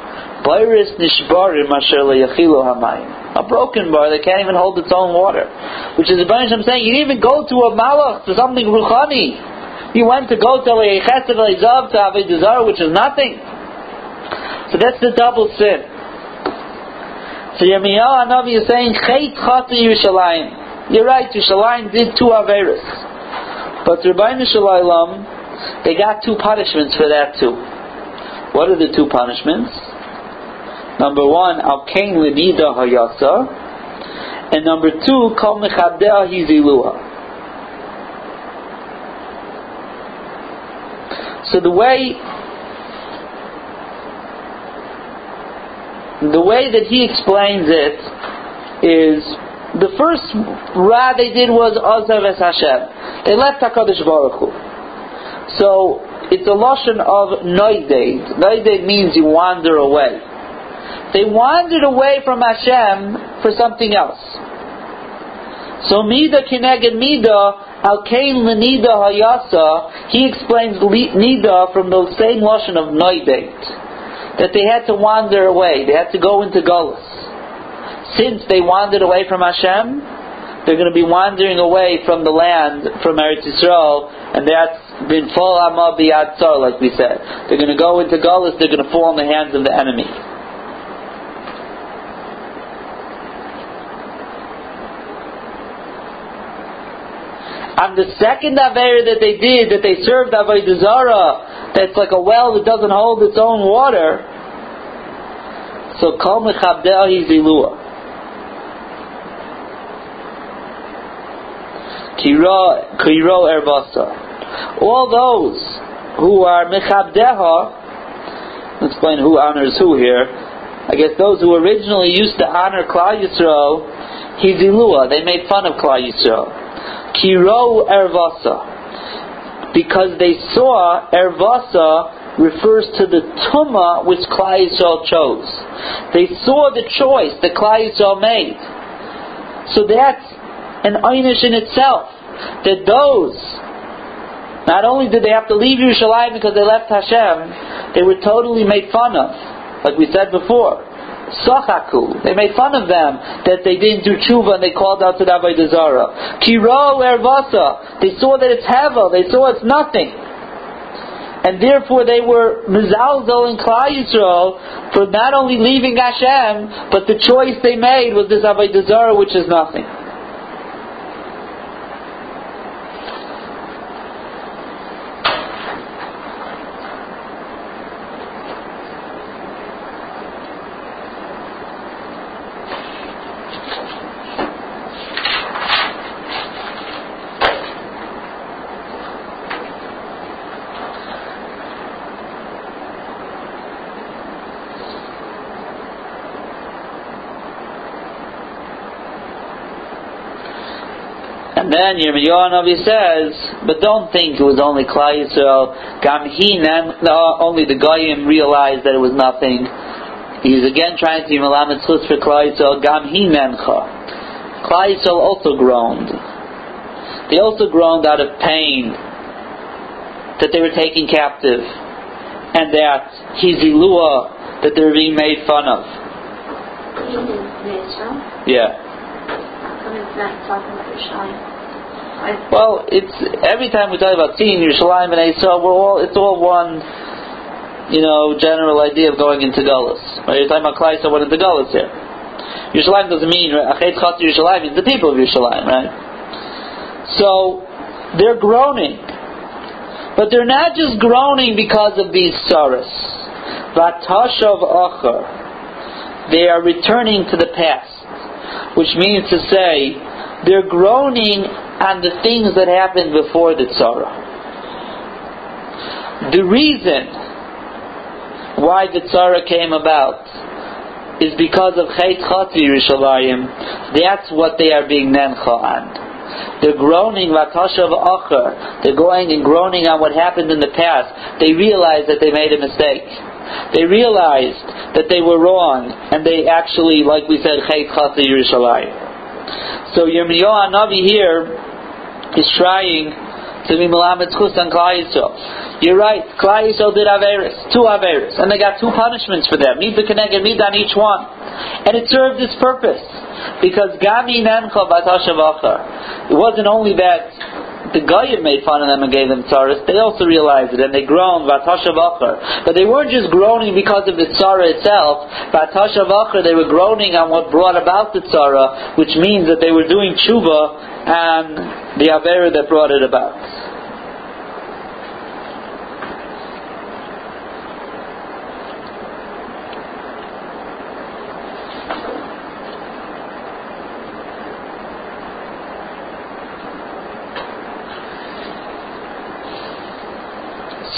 Bairis nishbarim hamayim. A broken bar that can't even hold its own water. Which is the bunch I'm saying, you didn't even go to a malach, to something ruchani. You went to go to a chesed to have a desire, which is nothing. So that's the double sin. So Yirmiyahu Hanavi is saying, Chait Chata Yerushalayim. You're right, Yerushalayim did two Averis. But Rabbi Shalom, they got two punishments for that too. What are the two punishments? Number one, Al Kain Lenida Hayasa. And number two, Kol Mechabdea Hiziluha. So the way the way that he explains it is the first ra they did was Azav es Hashem. They left Hakadosh Baruch Hu. So it's a lotion of noided. Noided means you wander away. They wandered away from Hashem for something else. So mida kineged mida al kain lenida hayasa. He explains nida from the same lotion of noided that they had to wander away. They had to go into Golis. Since they wandered away from Hashem, they're going to be wandering away from the land, from Eretz Yisrael, and that's been full Amah Biyatzar, like we said. They're going to go into Golis, they're going to fall in the hands of the enemy. On the second Aver that they did, that they served Avodah Zarah, that's like a well that doesn't hold its own water, so Kol Mechabdea Zilua. Kiro Ervasa. All those who are Mechabdeha, let's explain who honors who here. I guess those who originally used to honor Klal Yisrael, Hizilua, they made fun of Klal Yisrael. Kiro Ervasa. Because they saw Ervasa refers to the tuma which Klal Yisrael chose. They saw the choice that Klal Yisrael made. So that's an einish in itself. That those, not only did they have to leave Yerushalayim because they left Hashem, they were totally made fun of, like we said before. Sachaku. They made fun of them that they didn't do tshuva and they called out to the Avodah Zarah. Kiro ervasa. They saw that it's hevel. They saw it's nothing and therefore they were mizalzel in Klal Yisrael for not only leaving Hashem, but the choice they made was this Avodah Zarah, which is nothing. Then Yirmiyahu Navi says, but don't think it was only Klal Yisrael. Gam only the Goyim realized that it was nothing. He's again trying to be Malamed Chutz for Klal Yisrael, Gam Hi Mencha. Klal Yisrael also groaned. They also groaned out of pain that they were taken captive and that Hizilua, that they were being made fun of. Yeah. Well, it's every time we talk about seeing Yerushalayim and Esau, we're all it's all one, you know, general idea of going into Gullus. Right? You're talking about Klai, so what is the Gullus here? Yerushalayim doesn't mean Achet Chat Yerushalayim means the people of Yerushalayim, right? So they're groaning, but they're not just groaning because of these sorrows. Vatashav Acher. They are returning to the past, which means to say they're groaning on the things that happened before the tzara. The reason why the tzara came about is because of Chet Chatzi Yerushalayim. That's what they are being nencha on. They're groaning vatashav acher. They're going and groaning on what happened in the past. They realize that they made a mistake. They realized that they were wrong, and they actually, like we said, Chet Chatzi Yerushalayim. So Yirmiyahu Navi here is trying to be Malamed Chus on Yisrael. You're right, Klal Yisrael did Averis, two Averis, and they got two punishments for them, Mid the Keneged, Mid on each one. And it served its purpose, because Gami Nencha Batashavachar. It wasn't only that the Goyim made fun of them and gave them tzaras, they also realized it and they groaned, Vatasha Vachar. But they weren't just groaning because of the tzara itself, Vatasha Vachar, they were groaning on what brought about the tzara, which means that they were doing tshuva and the Avera that brought it about.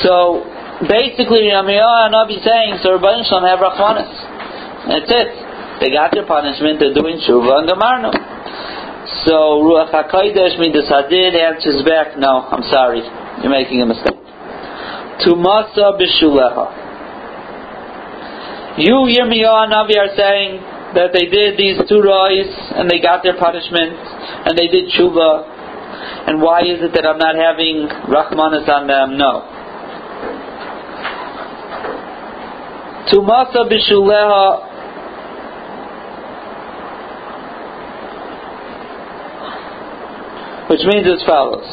So basically, Yirmiyahu oh, Nabi saying, so Rabbi Shalom have Rachmanis. That's it. They got their punishment. They're doing tshuva and gamarno. So Ruach Hakodesh Midas Hadin answers back, no, I'm sorry, you're making a mistake. Tumasa b'shuleha. You, Yirmiyahu Navi, are saying that they did these two rois and they got their punishment and they did tshuva. And why is it that I'm not having Rahmanas on them? No. Tumasa bishuleha which means as follows.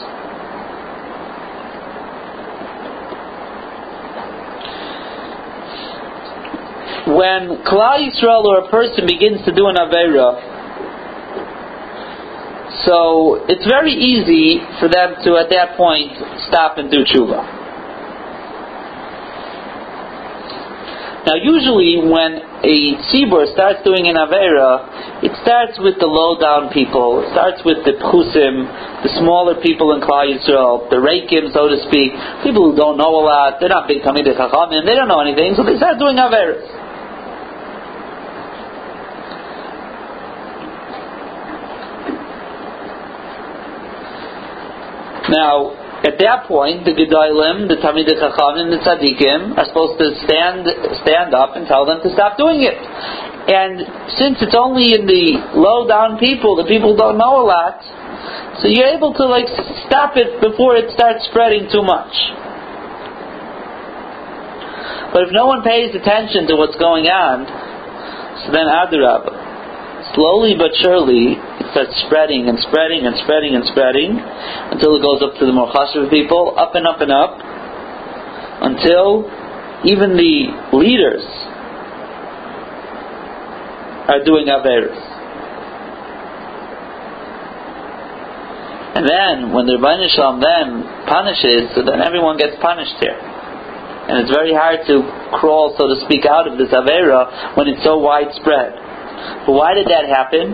When Klal Yisrael or a person begins to do an Aveira, so it's very easy for them to at that point stop and do tshuva. Now, usually when a tzibur starts doing an avera, it starts with the low down people. It starts with the pchusim, the smaller people in Klal Yisrael, the reikim, so to speak, people who don't know a lot. They're not big talmidei chachamim. They don't know anything, so they start doing averas. Now, at that point, the Gedolim, the Talmidei Chachamim, the Tzaddikim are supposed to stand stand up and tell them to stop doing it. And since it's only in the low down people, the people don't know a lot, so you're able to like stop it before it starts spreading too much. But if no one pays attention to what's going on, so then Adarabah slowly but surely it starts spreading and spreading and spreading and spreading until it goes up to the more chashuv people, up and up and up, until even the leaders are doing averis. And then, when the Rebbeinu Shalom then punishes, so then everyone gets punished here. And it's very hard to crawl, so to speak, out of this Avera when it's so widespread. But why did that happen?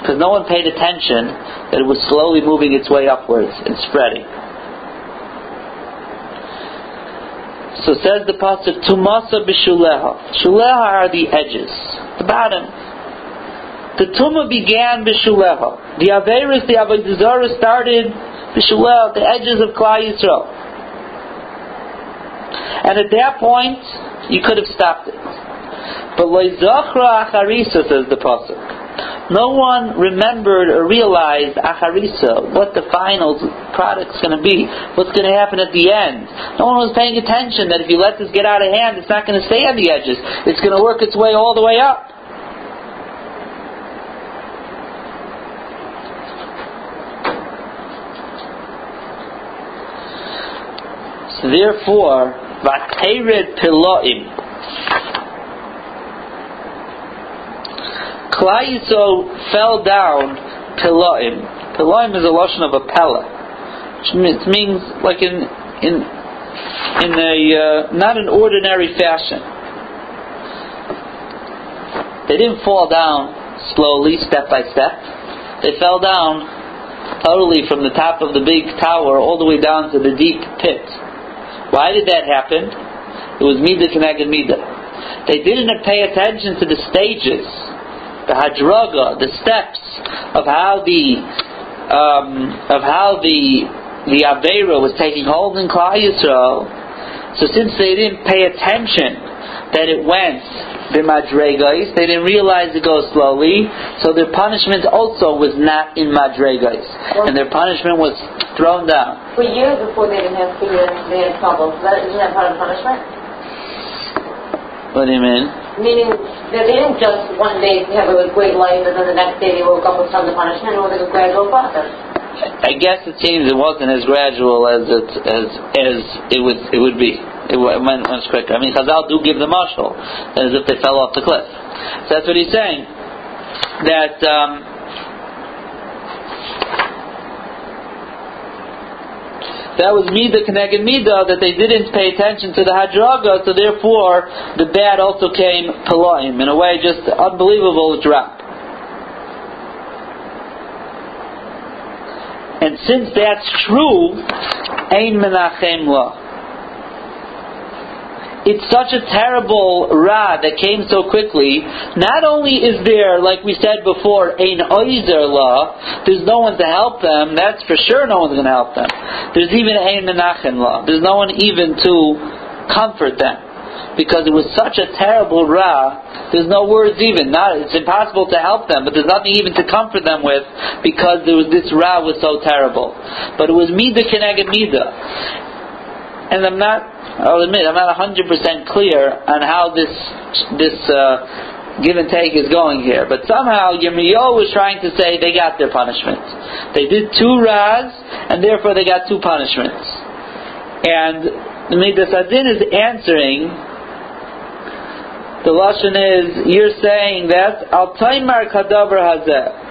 Because no one paid attention that it was slowly moving its way upwards and spreading. So says the pasuk, "Tumasa b'shuleha." Shuleha are the edges, the bottom. The tuma began b'shuleha. The averis, the avodah started b'shuleha, the edges of Klal Yisrael. And at that point, you could have stopped it. But loizachra acharisa says the pasuk. No one remembered or realized acharisa, what the final product's going to be, what's going to happen at the end. No one was paying attention that if you let this get out of hand, it's not going to stay on the edges. It's going to work its way all the way up. So therefore, vatered piloim. Yisrael fell down piloim. Piloim is a lotion of a pella, which means like in in in a uh, not an ordinary fashion. They didn't fall down slowly, step by step. They fell down totally from the top of the big tower all the way down to the deep pit. Why did that happen? It was Midah Keneged Midah. They didn't pay attention to the stages, the hadraga, the steps of how the um, of how the the Avera was taking hold in Klal Yisrael. So since they didn't pay attention that it went b'madregais, they didn't realize it goes slowly. So their punishment also was not in madregais, and their punishment was thrown down. For years before they didn't have fear, they had trouble. That, isn't that part of the punishment? What do you mean? Meaning that they didn't just one day have a great life and then the next day they woke up with tons of punishment. It was like a gradual process. I guess it seems it wasn't as gradual as it as as it would it would be. It went much quicker. I mean, Chazal do give the marshal as if they fell off the cliff. So that's what he's saying. That um, that was Mida Keneged Mida that they didn't pay attention to the Hadraga, so therefore the bad also came Pelaim. In a way, just unbelievable drop. And since that's true, Ein Menachem La. It's such a terrible ra that came so quickly. Not only is there, like we said before, ein oizer la, there's no one to help them. That's for sure. No one's going to help them. There's even ein menachem la. There's no one even to comfort them because it was such a terrible ra. There's no words even. Not it's impossible to help them, but there's nothing even to comfort them with because there was this ra was so terrible. But it was mida keneged mida, and I'm not. I'll admit I'm not 100% clear on how this this uh, give and take is going here. But somehow Yirmiyahu was trying to say they got their punishment. They did two raz, and therefore they got two punishments. And the Midas Hadin is answering. The lashon is you're saying that al taimar kadavar hazeh.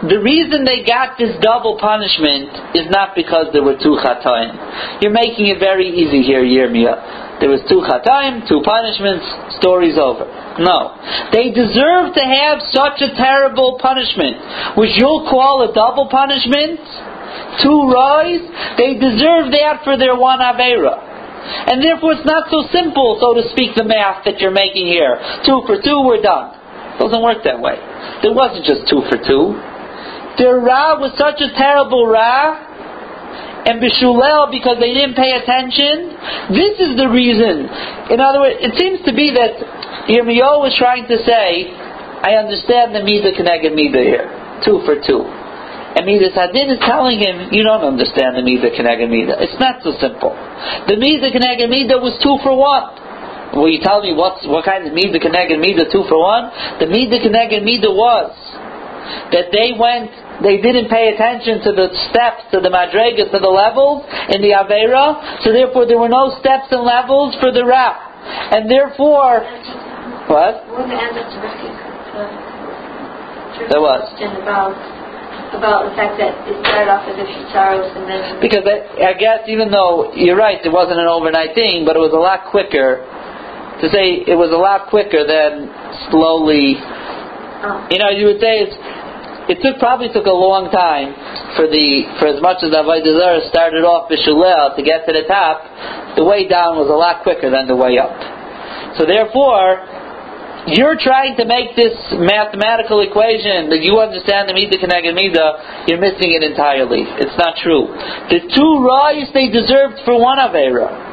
The reason they got this double punishment is not because there were two chataim. You're making it very easy here, Yirmiyah. There was two chataim, two punishments, story's over. No. They deserve to have such a terrible punishment, which you'll call a double punishment, two rise, they deserve that for their one Avera. And therefore it's not so simple, so to speak, the math that you're making here. Two for two, we're done. It doesn't work that way. There wasn't just two for two. Their Ra was such a terrible Ra, and Bishulel because they didn't pay attention. This is the reason. In other words, it seems to be that Yirmiyahu was trying to say, I understand the Mida Keneged Mida here. Two for two. And Midas Hadin is telling him, you don't understand the Mida Keneged Mida. It's not so simple. The Mida Keneged Mida was two for one. Will you tell me what's, what kind of Mida Keneged Mida two for one? The Mida Keneged Mida was that they went they didn't pay attention to the steps, to the madregas, to the levels in the Avera, so therefore there were no steps and levels for the Ra. And therefore, what? When the end of Rebecca, There was. about about the fact that it started off as if she sorrows and then Because I, I guess even though you're right, it wasn't an overnight thing, but it was a lot quicker. To say it was a lot quicker than slowly. oh. You know, you would say it's it took probably took a long time for the for as much as the Avodah started off Bishulel to get to the top, the way down was a lot quicker than the way up. So therefore, you're trying to make this mathematical equation that you understand the Mida Keneged Mida, you're missing it entirely. It's not true. The two rise they deserved for one Avera.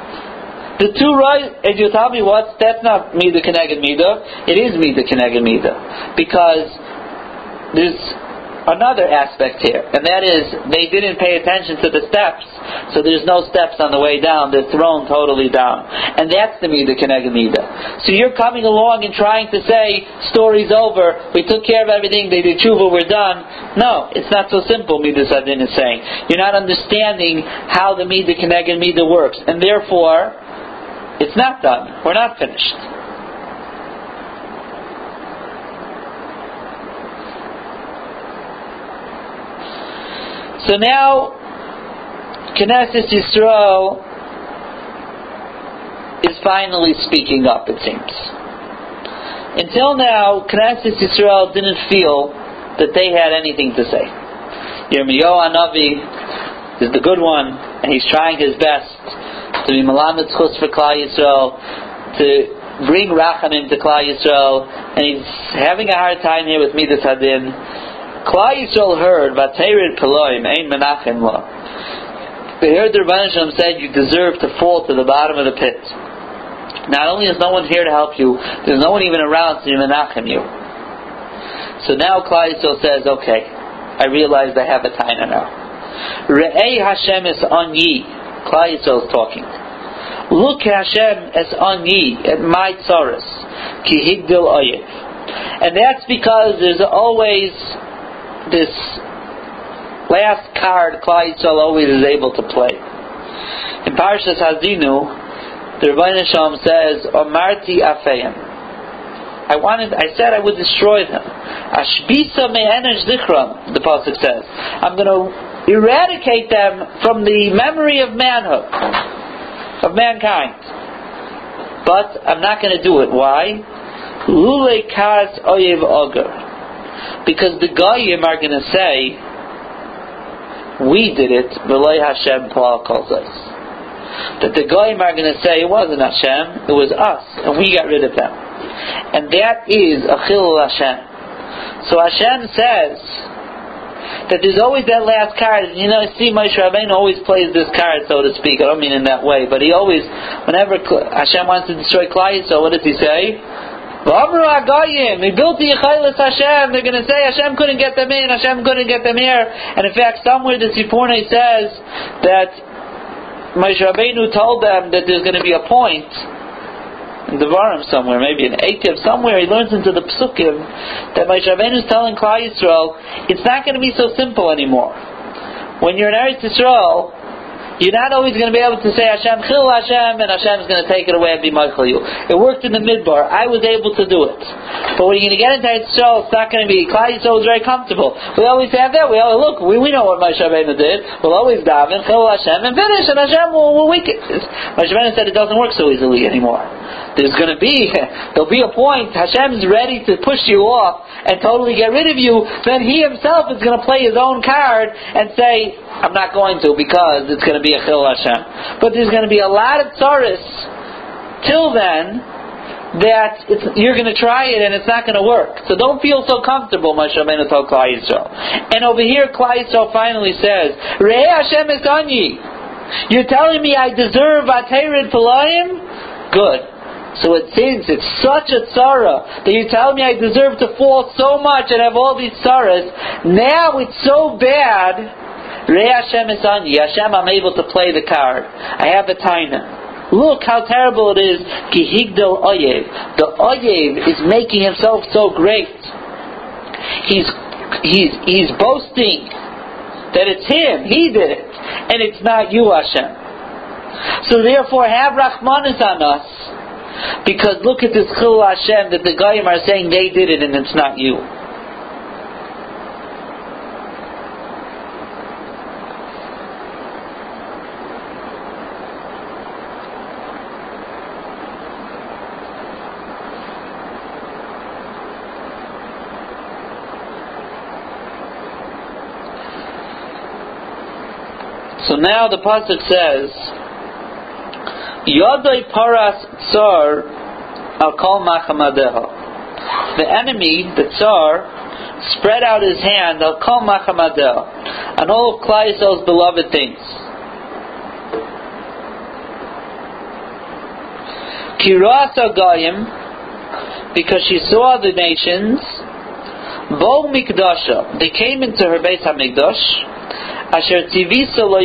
The two right, and you tell me what? That's not Mida Keneged Mida. It is Mida Keneged Mida. Because there's another aspect here, and that is they didn't pay attention to the steps, so there's no steps on the way down. They're thrown totally down, and that's the mida keneged mida. So you're coming along and trying to say story's over. We took care of everything. They did tshuva. We're done. No, it's not so simple. Midas Hadin is saying you're not understanding how the mida keneged mida works, and therefore it's not done. We're not finished. So now, Knesset Yisrael is finally speaking up, it seems. Until now, Knesset Yisrael didn't feel that they had anything to say. Yirmiyahu Navi is the good one, and he's trying his best to be Malamed Chus for Klal Yisrael, to bring Rachamim to Klal Yisrael, and he's having a hard time here with Midas Hadin. Klal Yisrael heard Vaterid Peloim Ein Menachem La. They heard the Rebbeinu Shalom said you deserve to fall to the bottom of the pit. Not only is no one here to help you, there's no one even around to menachem you. So now Klal Yisrael says, okay, I realize I have a taina now. Re'ei Hashem is on ye. Klal Yisrael is talking. Look Hashem as on ye at my tsaras, ki higdil oyev. And that's because there's always this last card Klal Yisrael always is able to play. In Parshas Haazinu, the Rebbeinu Shalom says, "Omarti afeim." I wanted, I said I would destroy them. Ashbisa me'enesh zichram, the pasuk says. I'm going to eradicate them from the memory of manhood, of mankind. But I'm not going to do it. Why? Lule kaz oyev oger. Because the Goyim are going to say, we did it, V'loi Hashem Paul calls us. That the Goyim are going to say, it wasn't Hashem, it was us, and we got rid of them. And that is Achil Hashem. So Hashem says, that there's always that last card. You know, see, Moshe Rabbeinu always plays this card, so to speak. I don't mean in that way, but he always, whenever Hashem wants to destroy Klai, so what does he say? They built the Yechailas Hashem. They're going to say Hashem couldn't get them in, Hashem couldn't get them here. And in fact, somewhere the Sforno says that Moshe Rabbeinu told them that there's going to be a point in the Varim somewhere, maybe in Eitiv, somewhere he learns into the Psukim that Moshe Rabbeinu is telling Klal Yisrael, it's not going to be so simple anymore. When you're in Eretz Yisrael, you're not always going to be able to say Hashem chil Hashem and Hashem is going to take it away and be mochel you. It worked in the midbar. I was able to do it. But when you're going to get into Yisrael, it's not going to be. Klal Yisrael is very comfortable. We always have that. We always look. We, we know what Moshe Rabbeinu did. We'll always daven chil Hashem and finish, and Hashem will, will weaken. Moshe Rabbeinu said it doesn't work so easily anymore. There's going to be [LAUGHS] there'll be a point. Hashem's ready to push you off and totally get rid of you. Then He Himself is going to play His own card and say, "I'm not going to because it's going to be." a Chil Hashem. But there's going to be a lot of tzaris till then that you're going to try it and it's not going to work. So don't feel so comfortable, Moshe Rabbeinu told Klal Yisrael. And over here, Klal Yisrael finally says, Re'eh Hashem is on ye. You're telling me I deserve Aterid Palayim? Good. So it seems it's such a tzara that you tell me I deserve to fall so much and have all these tzaras. Now it's so bad Re Hashem is on you. Hashem, I'm able to play the card. I have a taina. Look how terrible it is. Kihigdel oyev. The oyev is making himself so great. He's he's he's boasting that it's him. He did it, and it's not you, Hashem. So therefore, have Rahmanis on us. Because look at this Chil Hashem that the Goyim are saying they did it and it's not you. Now the pasuk says, Yodai paras tsar al kol machamadeha. The enemy, the tsar, spread out his hand al kol machamadeha on all of Klal beloved things. Kirasa Goyim, because she saw the nations, Bo Mikdasha, they came into her Beis HaMikdash, Asher Tivisa Lo.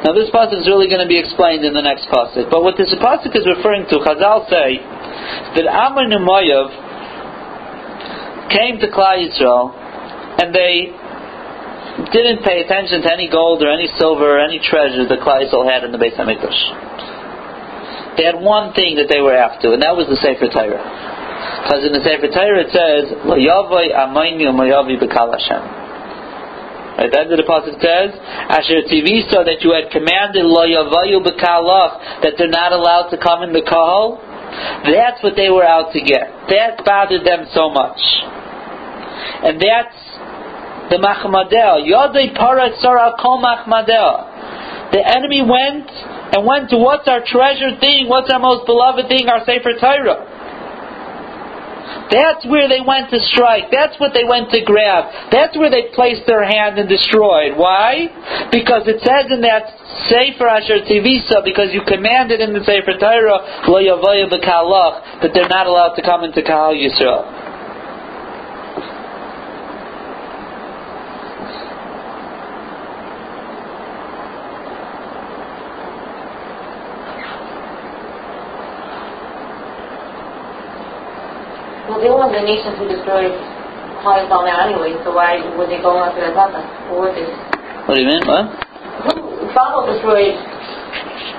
Now this pasuk is really going to be explained in the next pasuk. But what this pasuk is referring to, Chazal say that Amr Moav came to Klal Yisrael and they didn't pay attention to any gold or any silver or any treasure that Klal Yisrael had in the Beis Hamikdash. They had one thing that they were after, and that was the Sefer Torah. Because in the Sefer Torah it says, "Lo Hashem." Right, that's what the pasuk says. Asher tivisa that you had commanded lo yavayu b'kalach that they're not allowed to come in the kahal. That's what they were out to get. That bothered them so much, and that's the machmadel. Yodei parat sarah kol machmadel. The enemy went and went to what's our treasured thing, what's our most beloved thing, our Sefer Torah. That's where they went to strike. That's what they went to grab. That's where they placed their hand and destroyed. Why? Because it says in that Sefer Asher Tivisa, because you commanded in the Sefer Torah, that they're not allowed to come into Kahal Yisrael. They were the nations who destroyed now anyway, so why would they go after their brother? Or were they? What do you mean? What? Who Babel destroyed?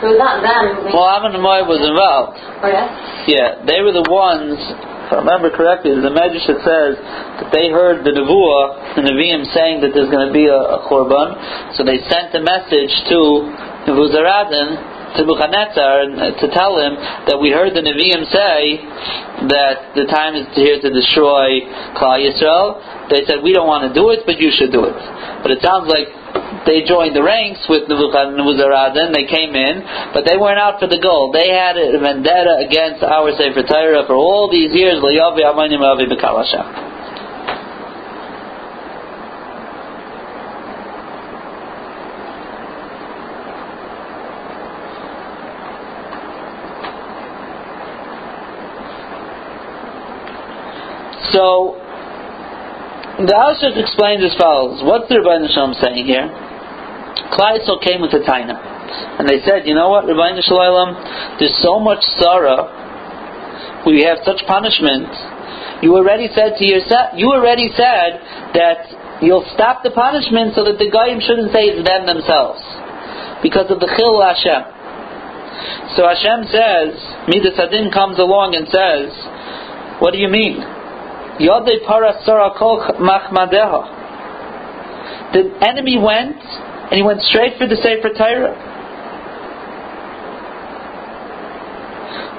It was not them. Well, Ammon and Moab was involved. oh yeah? Yeah, they were the ones, if I remember correctly, the Medrash says that they heard the Nevuah, the Nevi'im saying that there's going to be a, a Korban, so they sent a message to Nebuchadnezzar, to Nebuchadnezzar, and, uh, to tell him that we heard the Nevi'im say that the time is here to destroy Klal Yisrael. They said, we don't want to do it, but you should do it. But it sounds like they joined the ranks with Nebuchadnezzar, they came in, but they weren't out for the gold. They had a vendetta against our Sefer Torah for all these years. L'yavi amanim avi b'kal Hashem. So, the Alshich explains as follows. What's the Rabbi Shalom saying here? Klal Yisrael came with a taina. And they said, you know what, Rabbi Shalom, there's so much sorrow, we have such punishment. You already said to yourself, you already said that you'll stop the punishment so that the Goyim shouldn't say it's them themselves. Because of the Chil Hashem. So Hashem says, Midas Hadin comes along and says, what do you mean? Yodei machmadeha. The enemy went, and he went straight for the Sefer Torah.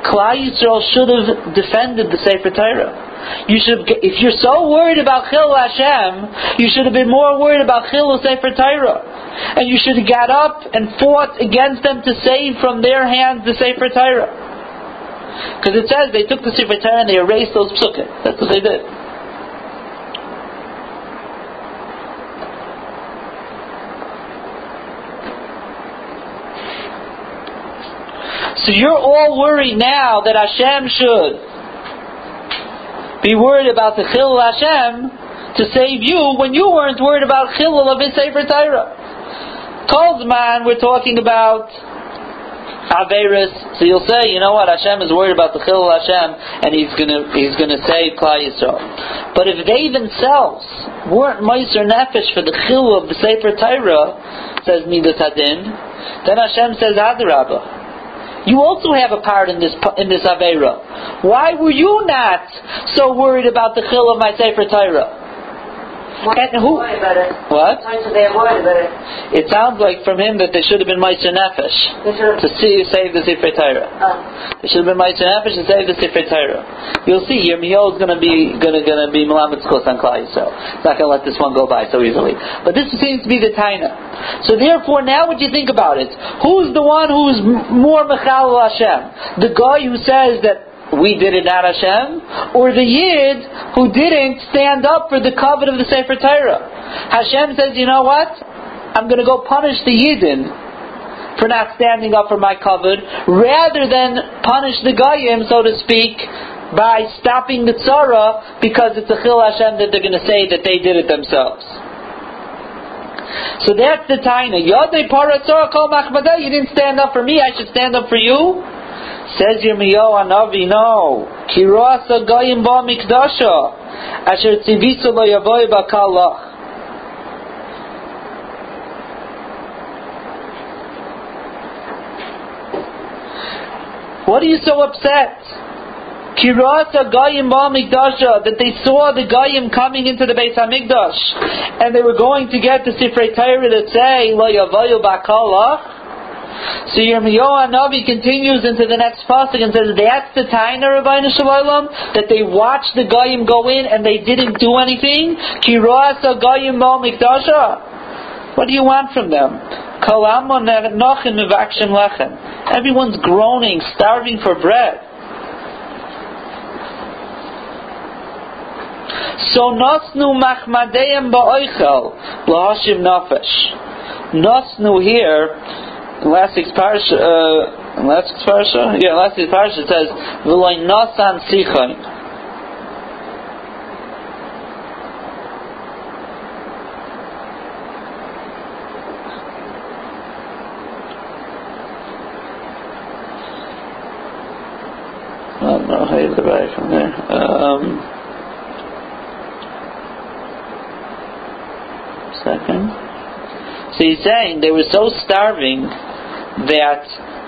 Klal Yisrael should have defended the Sefer Torah. You should, if you're so worried about Chil Hashem, you should have been more worried about Chil Sefer Torah, and you should have got up and fought against them to save from their hands the Sefer Torah. Because it says they took the Sefer Torah and they erased those psukim. That's what they did. So you're all worried now that Hashem should be worried about the Chilul Hashem to save you when you weren't worried about Chilul of His Sefer Torah. Kolzman, we're talking about Averis. So you'll say, you know what, Hashem is worried about the Chilul Hashem and He's gonna He's gonna save Klal Yisrael. But if they themselves weren't Meiser Nefesh for the Chilul of the Sefer Torah, says Midas Hadin, then Hashem says Adarabah. You also have a part in this in this avera. Why were you not so worried about the chil of my sefer Torah? Why And who- they worry about it? What? Why should they worry about it? It sounds like from him that they should have been Meiser Nefesh to see you save the sefer Torah. uh, They should have been Meiser Nefesh to save the sefer Torah. You'll see, your Yirmiyahu is going to be going to going to be Melamed Skos on Klal Yisrael. It's not going to let this one go by so easily. But this seems to be the taina. So therefore, now what do you think about it? Who's the one who's more Mechal Hashem? The guy who says that we did it, not Hashem, or the Yid who didn't stand up for the covet of the Sefer Torah. Hashem says, you know what? I'm going to go punish the Yidden for not standing up for my covet, rather than punish the Goyim, so to speak, by stopping the tzara because it's a chil Hashem that they're going to say that they did it themselves. So that's the taina. You didn't stand up for me. I should stand up for you. Says Yirmiyahu Anavi, no. Kirasa goyim ba mikdasha. Asher tzivisu lo yavoy bakalach. What are you so upset? Kirasa Gayim Mikdasha, that they saw the Gayim coming into the Beis Hamikdash, and they were going to get the Sifrei Torah to say, Lo Yavayu Bakalach. So Yirmiyahu Navi continues into the next pasuk and says, that's the Taina Rabbeinu Shalom, that they watched the Goyim go in and they didn't do anything. Kirasa Goyim Mikdasha. What do you want from them? Everyone's groaning, starving for bread. So nosnu machmadeim ba'oichel lahashim nafesh. Nosnu here, last week's parsha, uh, last week's parsha, yeah, last week's parsha says v'loy nosan sichain. I don't know how from there. Um, second. So he's saying they were so starving that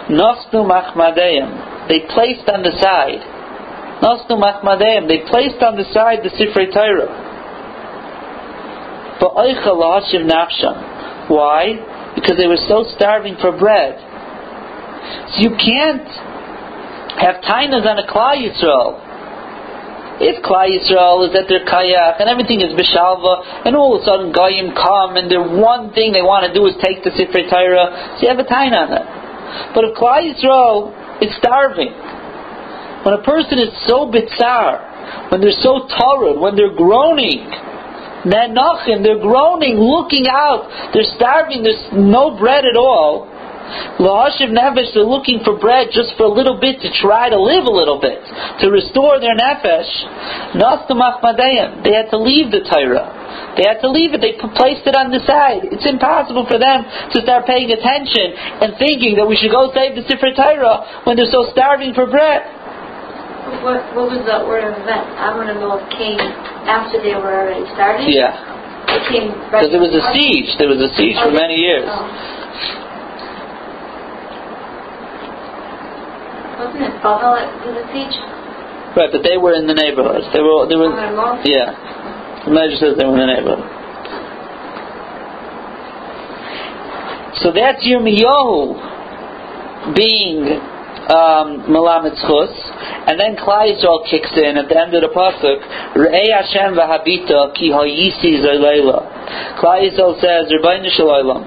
Nosnu Machmadeim, they placed on the side. Nosnu Machmadeim, they placed on the side the Sifrei Torah. Why? Because they were so starving for bread. So you can't have tainas on a Klal Yisrael if Klal Yisrael is at their kayak and everything is bishalva, and all of a sudden Goyim come and their one thing they want to do is take the Sifrei Torah, so you have a time on it. But if Klal Yisrael is starving, when a person is so bitzar, when they're so torrid, when they're groaning, they're groaning, looking out, they're starving, there's no bread at all, Lahashiv nefesh, they're looking for bread just for a little bit to try to live a little bit, to restore their nefesh. They had to leave the Torah. They had to leave it. They placed it on the side. It's impossible for them to start paying attention and thinking that we should go save the Sefer Torah when they're so starving for bread. What, what was the order of events? I want to know if came after they were already starting. Yeah. Because there was a siege. There was a siege for many years. Oh. Wasn't it Bavel that was a siege? Right, but they were in the neighborhood. They were. They were. Yeah. The Medrash says they were in the neighborhood. So that's Yirmiyahu being um, Malamed Chus, and then Klal Yisrael kicks in at the end of the pasuk. Re'ei Hashem v'habita ki ha'yisi zayleila. Klal Yisrael says, Rebbeinu Shalom,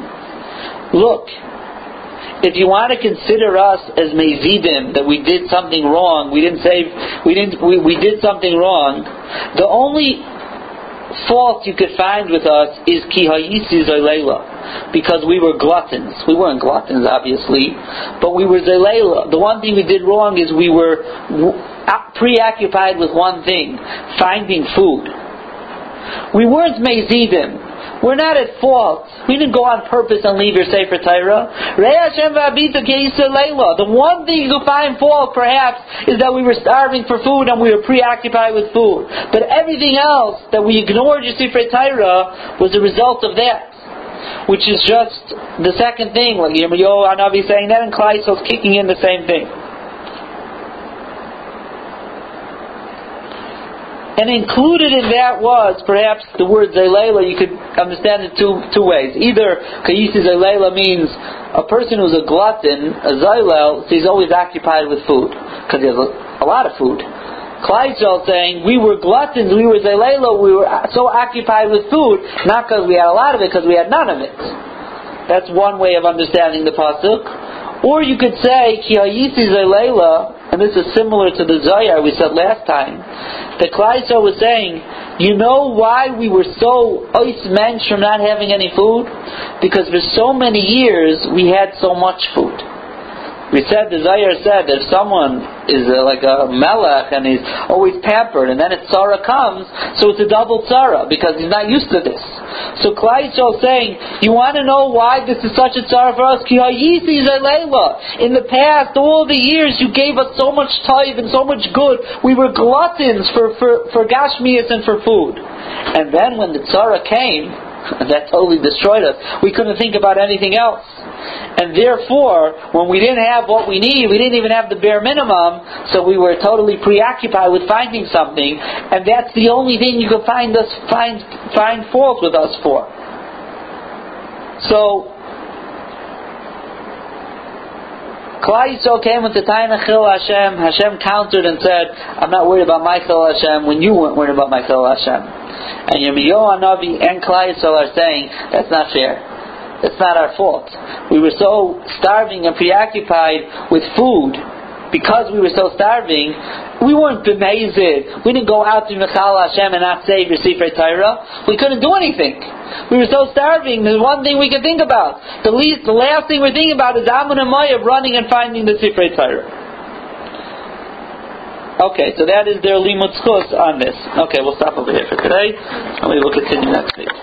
look, if you want to consider us as mezidim, that we did something wrong, we didn't say, we didn't, we, we did something wrong, the only fault you could find with us is kihayisi zaylela, because we were gluttons. We weren't gluttons, obviously, but we were zaylela. The one thing we did wrong is we were preoccupied with one thing, finding food. We weren't mezidim. We're not at fault. We didn't go on purpose and leave your Sefer Torah. The one thing you find fault, perhaps, is that we were starving for food and we were preoccupied with food. But everything else that we ignored your Sefer Torah was a result of that. Which is just the second thing, like Yirmiyahu Anavi saying that, and Klaisel's kicking in the same thing. And included in that was perhaps the word Zaylela, you could understand it two, two ways. Either Kayisi Zaylela means a person who's a glutton, a Zaylel, so he's always occupied with food, because he has a, a lot of food. Kleisel saying, we were gluttons, we were Zaylela, we were so occupied with food, not because we had a lot of it, because we had none of it. That's one way of understanding the Pasuk. Or you could say, Ki hayisi and this is similar to the Zayar we said last time. The Klaiso was saying, you know why we were so ice mensch from not having any food? Because for so many years we had so much food. We said, the Zayar said, if someone is uh, like a melech and he's always pampered, and then a tzara comes, so it's a double tzara because he's not used to this. So Klai is saying, you want to know why this is such a tzara for us? In the past, all the years, you gave us so much time and so much good. We were gluttons for for for gashmias and for food. And then when the tzara came, [LAUGHS] that totally destroyed us. We couldn't think about anything else. And therefore, when we didn't have what we need, we didn't even have the bare minimum, so we were totally preoccupied with finding something, and that's the only thing you could find us find find fault with us for. So Klal Yisrael came with the of Chil Hashem. Hashem countered and said, "I'm not worried about my Chil Hashem when you weren't worried about my Chil Hashem." And Yirmiyahu Navi and Klal Yisrael are saying that's not fair. It's not our fault. We were so starving and preoccupied with food because we were so starving. We weren't bemazed. We didn't go out to Michal Hashem and not save your Sifrei Torah. We couldn't do anything. We were so starving. There's one thing we could think about. The least, the last thing we're thinking about is Ammon and Maya running and finding the Sifrei Torah. Okay, so that is their limud on this. Okay, we'll stop over here for today, and we will continue next week.